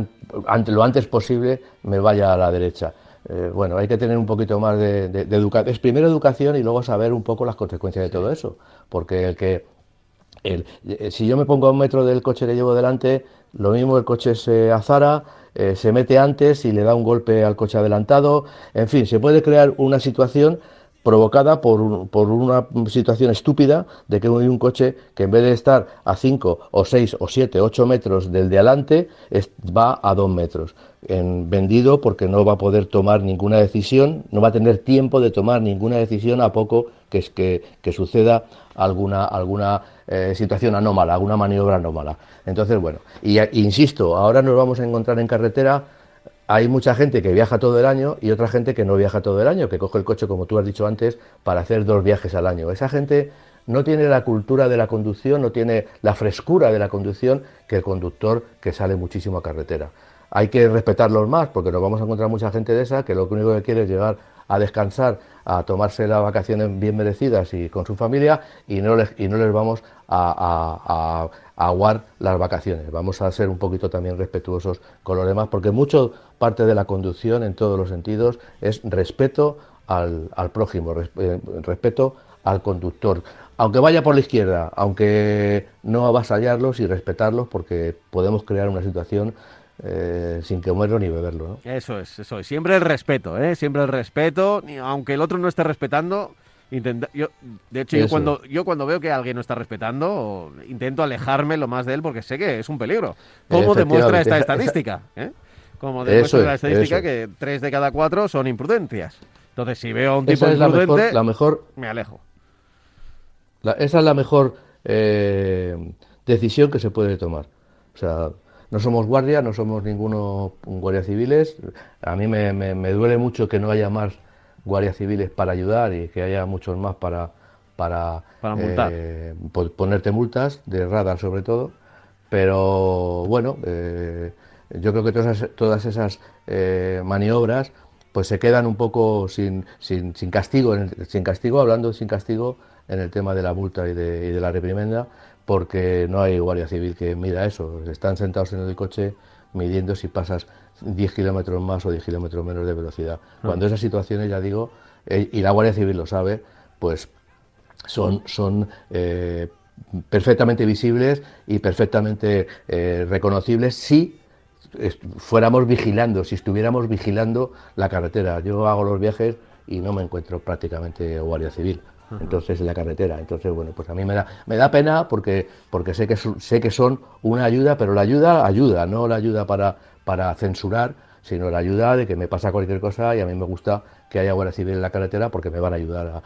S2: lo antes posible me vaya a la derecha. Eh, bueno, hay que tener un poquito más de, educación. Es primero educación y luego saber un poco las consecuencias de todo eso. Porque el que, el, eh, si yo me pongo a un metro del coche que llevo delante, lo mismo el coche se azara, eh, se mete antes y le da un golpe al coche adelantado. En fin, se puede crear una situación provocada por, por, una situación estúpida de que hay un coche que en vez de estar a 5 o 6 o 7, 8 metros del de adelante, va a 2 metros. En, vendido porque no va a poder tomar ninguna decisión, no va a tener tiempo de tomar ninguna decisión a poco que, es que, que suceda alguna, alguna eh, situación anómala, alguna maniobra anómala. Entonces, bueno, y insisto, ahora nos vamos a encontrar en carretera hay mucha gente que viaja todo el año y otra gente que no viaja todo el año, que coge el coche, como tú has dicho antes, para hacer dos viajes al año. Esa gente no tiene la cultura de la conducción, no tiene la frescura de la conducción que el conductor que sale muchísimo a carretera. Hay que respetarlos más, porque nos vamos a encontrar mucha gente de esa que lo único que quiere es llegar a descansar, a tomarse las vacaciones bien merecidas y con su familia y no les, y no les vamos a, aguar las vacaciones. Vamos a ser un poquito también respetuosos con los demás, porque mucho parte de la conducción en todos los sentidos es respeto al, prójimo, eh, respeto al conductor. Aunque vaya por la izquierda, aunque no avasallarlos y respetarlos, porque podemos crear una situación eh, sin comerlo ni beberlo.
S1: Eso es, eso es. Siempre el respeto, ¿eh? Siempre el respeto, aunque el otro no esté respetando. Intenta, yo, de hecho, yo cuando, yo cuando veo que alguien no está respetando, intento alejarme lo más de él porque sé que es un peligro. ¿Cómo demuestra esta estadística? ¿eh? Como demuestra la estadística que tres de cada cuatro son imprudencias. Entonces, si veo a un tipo imprudente,
S2: la mejor,
S1: me alejo.
S2: esa es la mejor eh, decisión que se puede tomar. O sea, no somos guardia, no somos ninguno guardia civiles. A mí me, duele mucho que no haya más guardias civiles para ayudar y que haya muchos más para, para,
S1: eh,
S2: ponerte multas, de radar sobre todo. Pero bueno, eh, yo creo que todas, todas esas eh, maniobras pues se quedan un poco sin, sin, sin castigo, sin castigo, hablando sin castigo en el tema de la multa y de, y de la reprimenda, porque no hay guardia civil que mida eso. Están sentados en el coche midiendo si pasas 10 kilómetros más o 10 kilómetros menos de velocidad. Ah. Cuando esas situaciones, ya digo, eh, y la Guardia Civil lo sabe, pues son, son eh, perfectamente visibles y perfectamente eh, reconocibles si fuéramos vigilando, si estuviéramos vigilando la carretera. Yo hago los viajes y no me encuentro prácticamente Guardia Civil entonces en la carretera. Entonces, bueno, pues a mí me da, me da pena porque, porque sé, que, sé que son una ayuda, pero la ayuda ayuda, no la ayuda para, para censurar, sino la ayuda de que me pasa cualquier cosa y a mí me gusta que haya Guardia Civil en la carretera porque me van a ayudar. A,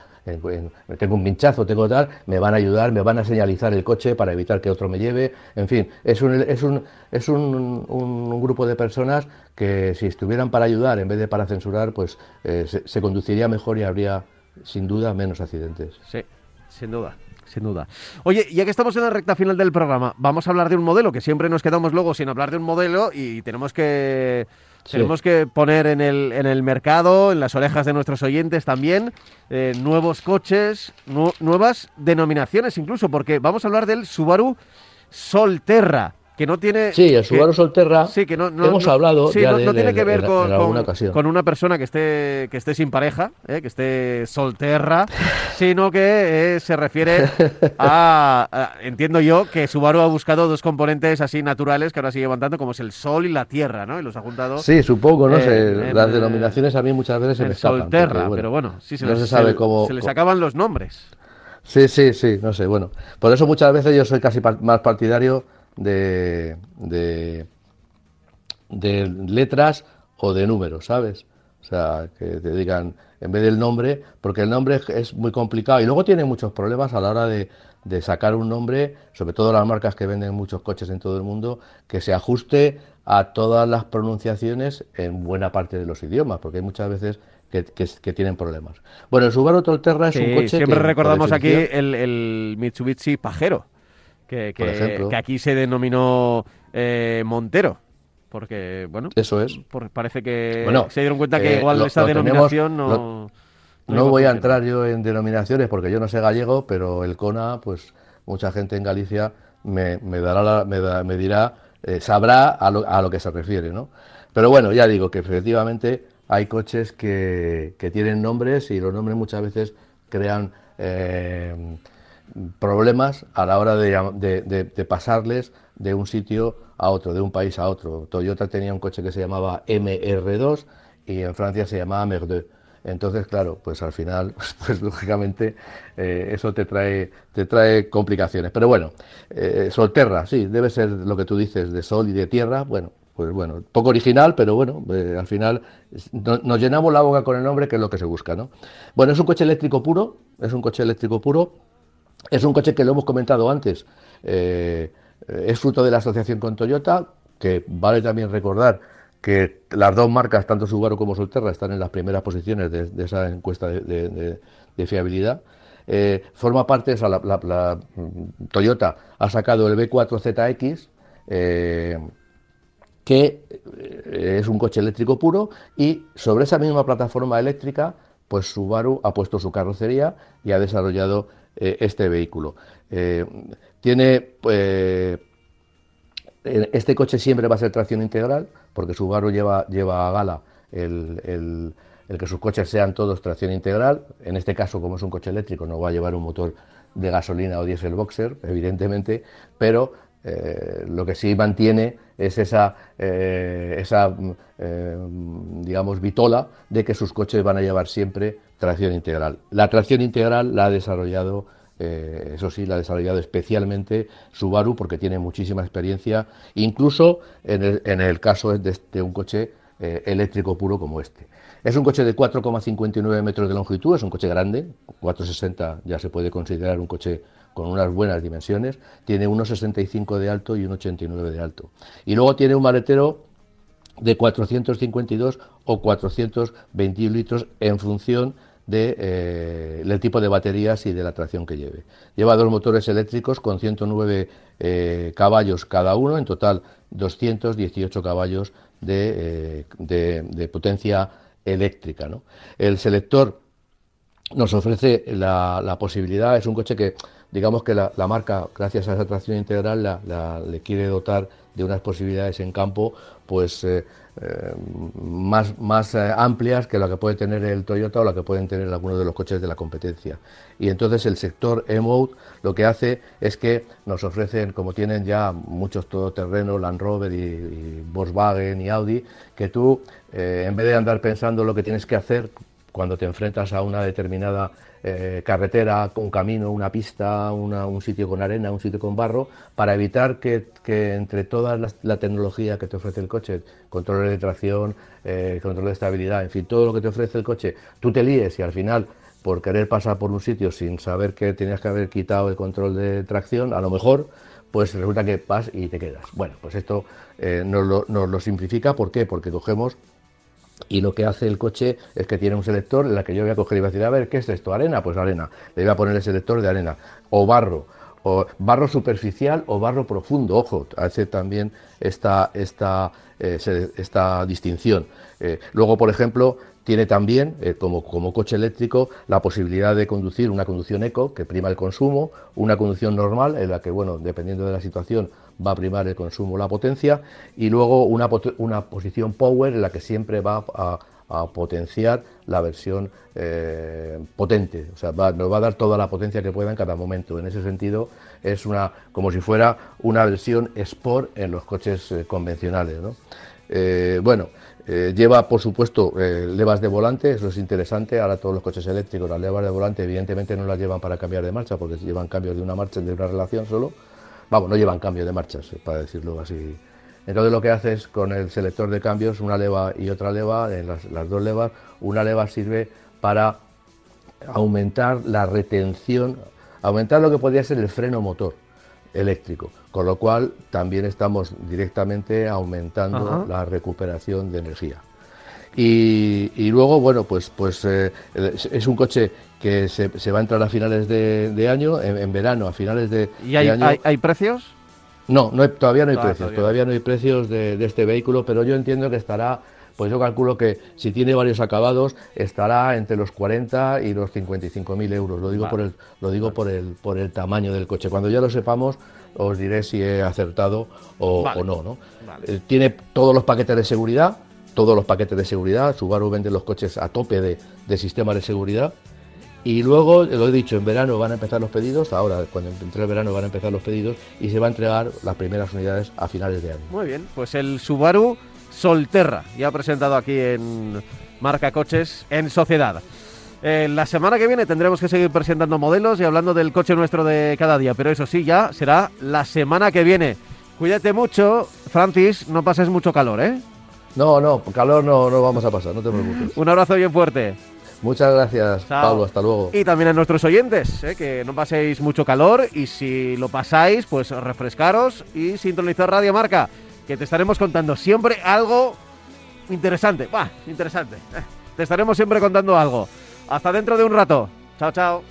S2: tengo un pinchazo, tengo tal, me van a ayudar, me van a señalizar el coche para evitar que otro me lleve. En fin, es un, es un, es un, un grupo de personas que si estuvieran para ayudar en vez de para censurar, pues eh, se conduciría mejor y habría sin duda menos accidentes.
S1: Sí, sin duda. Sin duda. Oye, ya que estamos en la recta final del programa, vamos a hablar de un modelo, que siempre nos quedamos luego sin hablar de un modelo y tenemos que Tenemos que poner en el, en el mercado, en las orejas de nuestros oyentes también, eh, nuevos coches, nuevas denominaciones incluso, porque vamos a hablar del Subaru Solterra que no tiene...
S2: Sí, el Subaru Solterra, sí, que no, hemos hablado
S1: sí, no, tiene que ver con, con, una persona que esté, que esté sin pareja, eh, que esté solterra, *laughs* sino que eh, se refiere a, Entiendo yo que Subaru ha buscado dos componentes así naturales que ahora sigue levantando, como es el sol y la tierra, ¿no? Y los ha juntado...
S2: Sí, supongo, no sé, las denominaciones a mí muchas veces se me escapan.
S1: Solterra, pero bueno, sí se, les, se, sabe cómo, se les acaban los nombres.
S2: Sí, sí, sí, no sé, bueno. Por eso muchas veces yo soy casi más partidario de, de, letras o de números, ¿sabes? O sea, que te digan en vez del nombre, porque el nombre es muy complicado y luego tiene muchos problemas a la hora de, de, sacar un nombre, sobre todo las marcas que venden muchos coches en todo el mundo, que se ajuste a todas las pronunciaciones en buena parte de los idiomas, porque hay muchas veces que, que, tienen problemas. Bueno, el Subaru Tolterra es un coche
S1: siempre recordamos aquí el, el Mitsubishi Pajero que, aquí se denominó eh, Montero. Porque, bueno,
S2: eso es.
S1: parece que se dieron cuenta que eh, igual esa denominación no.
S2: no, voy a entrar yo en denominaciones porque yo no sé gallego, pero el CONA, pues mucha gente en Galicia me, dará me, dirá, eh, sabrá a lo, a lo, que se refiere, ¿no? Pero bueno, ya digo que efectivamente hay coches que, que tienen nombres y los nombres muchas veces crean problemas a la hora de, pasarles de un sitio a otro, de un país a otro. Toyota tenía un coche que se llamaba MR2 y en Francia se llamaba Mer2. Entonces, claro, pues al final, *laughs* pues lógicamente eh, eso te trae, te trae complicaciones. Pero bueno, eh, Solterra, sí, debe ser lo que tú dices, de sol y de tierra. Bueno, pues bueno, poco original, pero bueno, eh, al final nos llenamos la boca con el nombre, que es lo que se busca, ¿no? Bueno, es un coche eléctrico puro, es un coche eléctrico puro es un coche que lo hemos comentado antes, eh, es fruto de la asociación con Toyota, que vale también recordar que las dos marcas, tanto Subaru como Solterra, están en las primeras posiciones de, esa encuesta de, fiabilidad. Eh, forma parte, o la, mm, Toyota ha sacado el B4ZX, eh, que es un coche eléctrico puro y sobre esa misma plataforma eléctrica, pues Subaru ha puesto su carrocería y ha desarrollado este vehículo. Eh, tiene este coche siempre va a ser tracción integral, porque Subaru lleva, lleva a gala el, que sus coches sean todos tracción integral. En este caso, como es un coche eléctrico, no va a llevar un motor de gasolina o diésel boxer, evidentemente, pero eh, lo que sí mantiene es esa, eh, esa eh, digamos, vitola de que sus coches van a llevar siempre tracción integral. La tracción integral la ha desarrollado, eso sí, la ha desarrollado especialmente Subaru porque tiene muchísima experiencia, incluso en el, en el caso de un coche eléctrico puro como este. Es un coche de 4,59 metros de longitud, es un coche grande, 4,60 ya se puede considerar un coche con unas buenas dimensiones, tiene 1,65 de alto y 1,89 de alto. Y luego tiene un maletero de 452 o 421 litros en función de, eh, del tipo de baterías y de la tracción que lleve. Lleva dos motores eléctricos con 109 eh, caballos cada uno, en total 218 caballos de, eh, de potencia eléctrica. El selector nos ofrece la, posibilidad, es un coche que digamos que la, marca, gracias a esa tracción integral, le quiere dotar de unas posibilidades en campo pues eh, eh, más, más eh, amplias que la que puede tener el Toyota o la que pueden tener algunos de los coches de la competencia. Y entonces el sector e-mode lo que hace es que nos ofrecen, como tienen ya muchos todoterrenos, Land Rover y, Volkswagen y Audi, que tú, en vez de andar pensando lo que tienes que hacer cuando te enfrentas a una determinada eh, carretera, un camino, una pista, un sitio con arena, un sitio con barro, para evitar que, entre toda la, tecnología que te ofrece el coche, control de tracción, eh, control de estabilidad, en fin, todo lo que te ofrece el coche, tú te líes y al final por querer pasar por un sitio sin saber que tenías que haber quitado el control de tracción, a lo mejor pues resulta que vas y te quedas. Bueno, pues esto eh, nos lo simplifica, ¿por qué? Porque cogemos y lo que hace el coche es que tiene un selector en la que yo voy a coger y voy a decir, a ver, ¿qué es esto? ¿Arena? Pues arena. Le voy a poner el selector de arena. O barro. O barro superficial o barro profundo. Ojo, hace también esta, esta, eh, esta distinción. Eh, luego, por ejemplo, tiene también, eh, como, como, coche eléctrico, la posibilidad de conducir una conducción eco, que prima el consumo, una conducción normal, en la que, bueno, dependiendo de la situación, va a primar el consumo, la potencia, y luego una, una posición power en la que siempre va a, potenciar la versión eh, potente, o sea, nos va a dar toda la potencia que pueda en cada momento. En ese sentido, es una como si fuera una versión Sport en los coches eh, convencionales. Eh, bueno, lleva por supuesto levas de volante, eso es interesante. Ahora todos los coches eléctricos, las levas de volante, evidentemente no las llevan para cambiar de marcha, porque llevan cambios de una marcha, de una relación solo Vamos, no llevan cambio de marchas, eh, para decirlo así. Entonces lo que haces con el selector de cambios, una leva y otra leva, en las, dos levas, una leva sirve para aumentar la retención, aumentar lo que podría ser el freno motor eléctrico, con lo cual también estamos directamente aumentando la recuperación de energía. Y, luego, bueno, pues, pues eh, es un coche que se, va a entrar a finales de, año, en, verano, a finales de,
S1: ¿Y hay,
S2: año.
S1: ¿hay, precios?
S2: No, no todavía no hay precios, todavía. no hay precios de, este vehículo, pero yo entiendo que estará, pues yo calculo que si tiene varios acabados, estará entre los 40 y los 55 mil euros. Lo digo, por, el, lo digo por, el, por el tamaño del coche. Cuando ya lo sepamos, os diré si he acertado o, no. ¿no? Eh, tiene todos los paquetes de seguridad, todos los paquetes de seguridad. Subaru vende los coches a tope de, de sistemas de seguridad. Y luego, lo he dicho, en verano van a empezar los pedidos, ahora cuando entre el verano van a empezar los pedidos y se va a entregar las primeras unidades a finales de año.
S1: Muy bien, pues el Subaru Solterra, ya presentado aquí en Marca Coches en Sociedad. La semana que viene tendremos que seguir presentando modelos y hablando del coche nuestro de cada día, pero eso sí, ya será la semana que viene. Cuídate mucho, Francis, no pases mucho calor, ¿eh?
S2: No, no, calor no, no vamos a pasar, no te preocupes.
S1: Un abrazo bien fuerte.
S2: Muchas gracias, Pablo. Hasta luego.
S1: Y también a nuestros oyentes, ¿eh? que no paséis mucho calor y si lo pasáis, pues refrescaros y sintonizar Radio Marca, que te estaremos contando siempre algo interesante. Va, interesante. ¿eh? Te estaremos siempre contando algo. Hasta dentro de un rato. Chao, chao.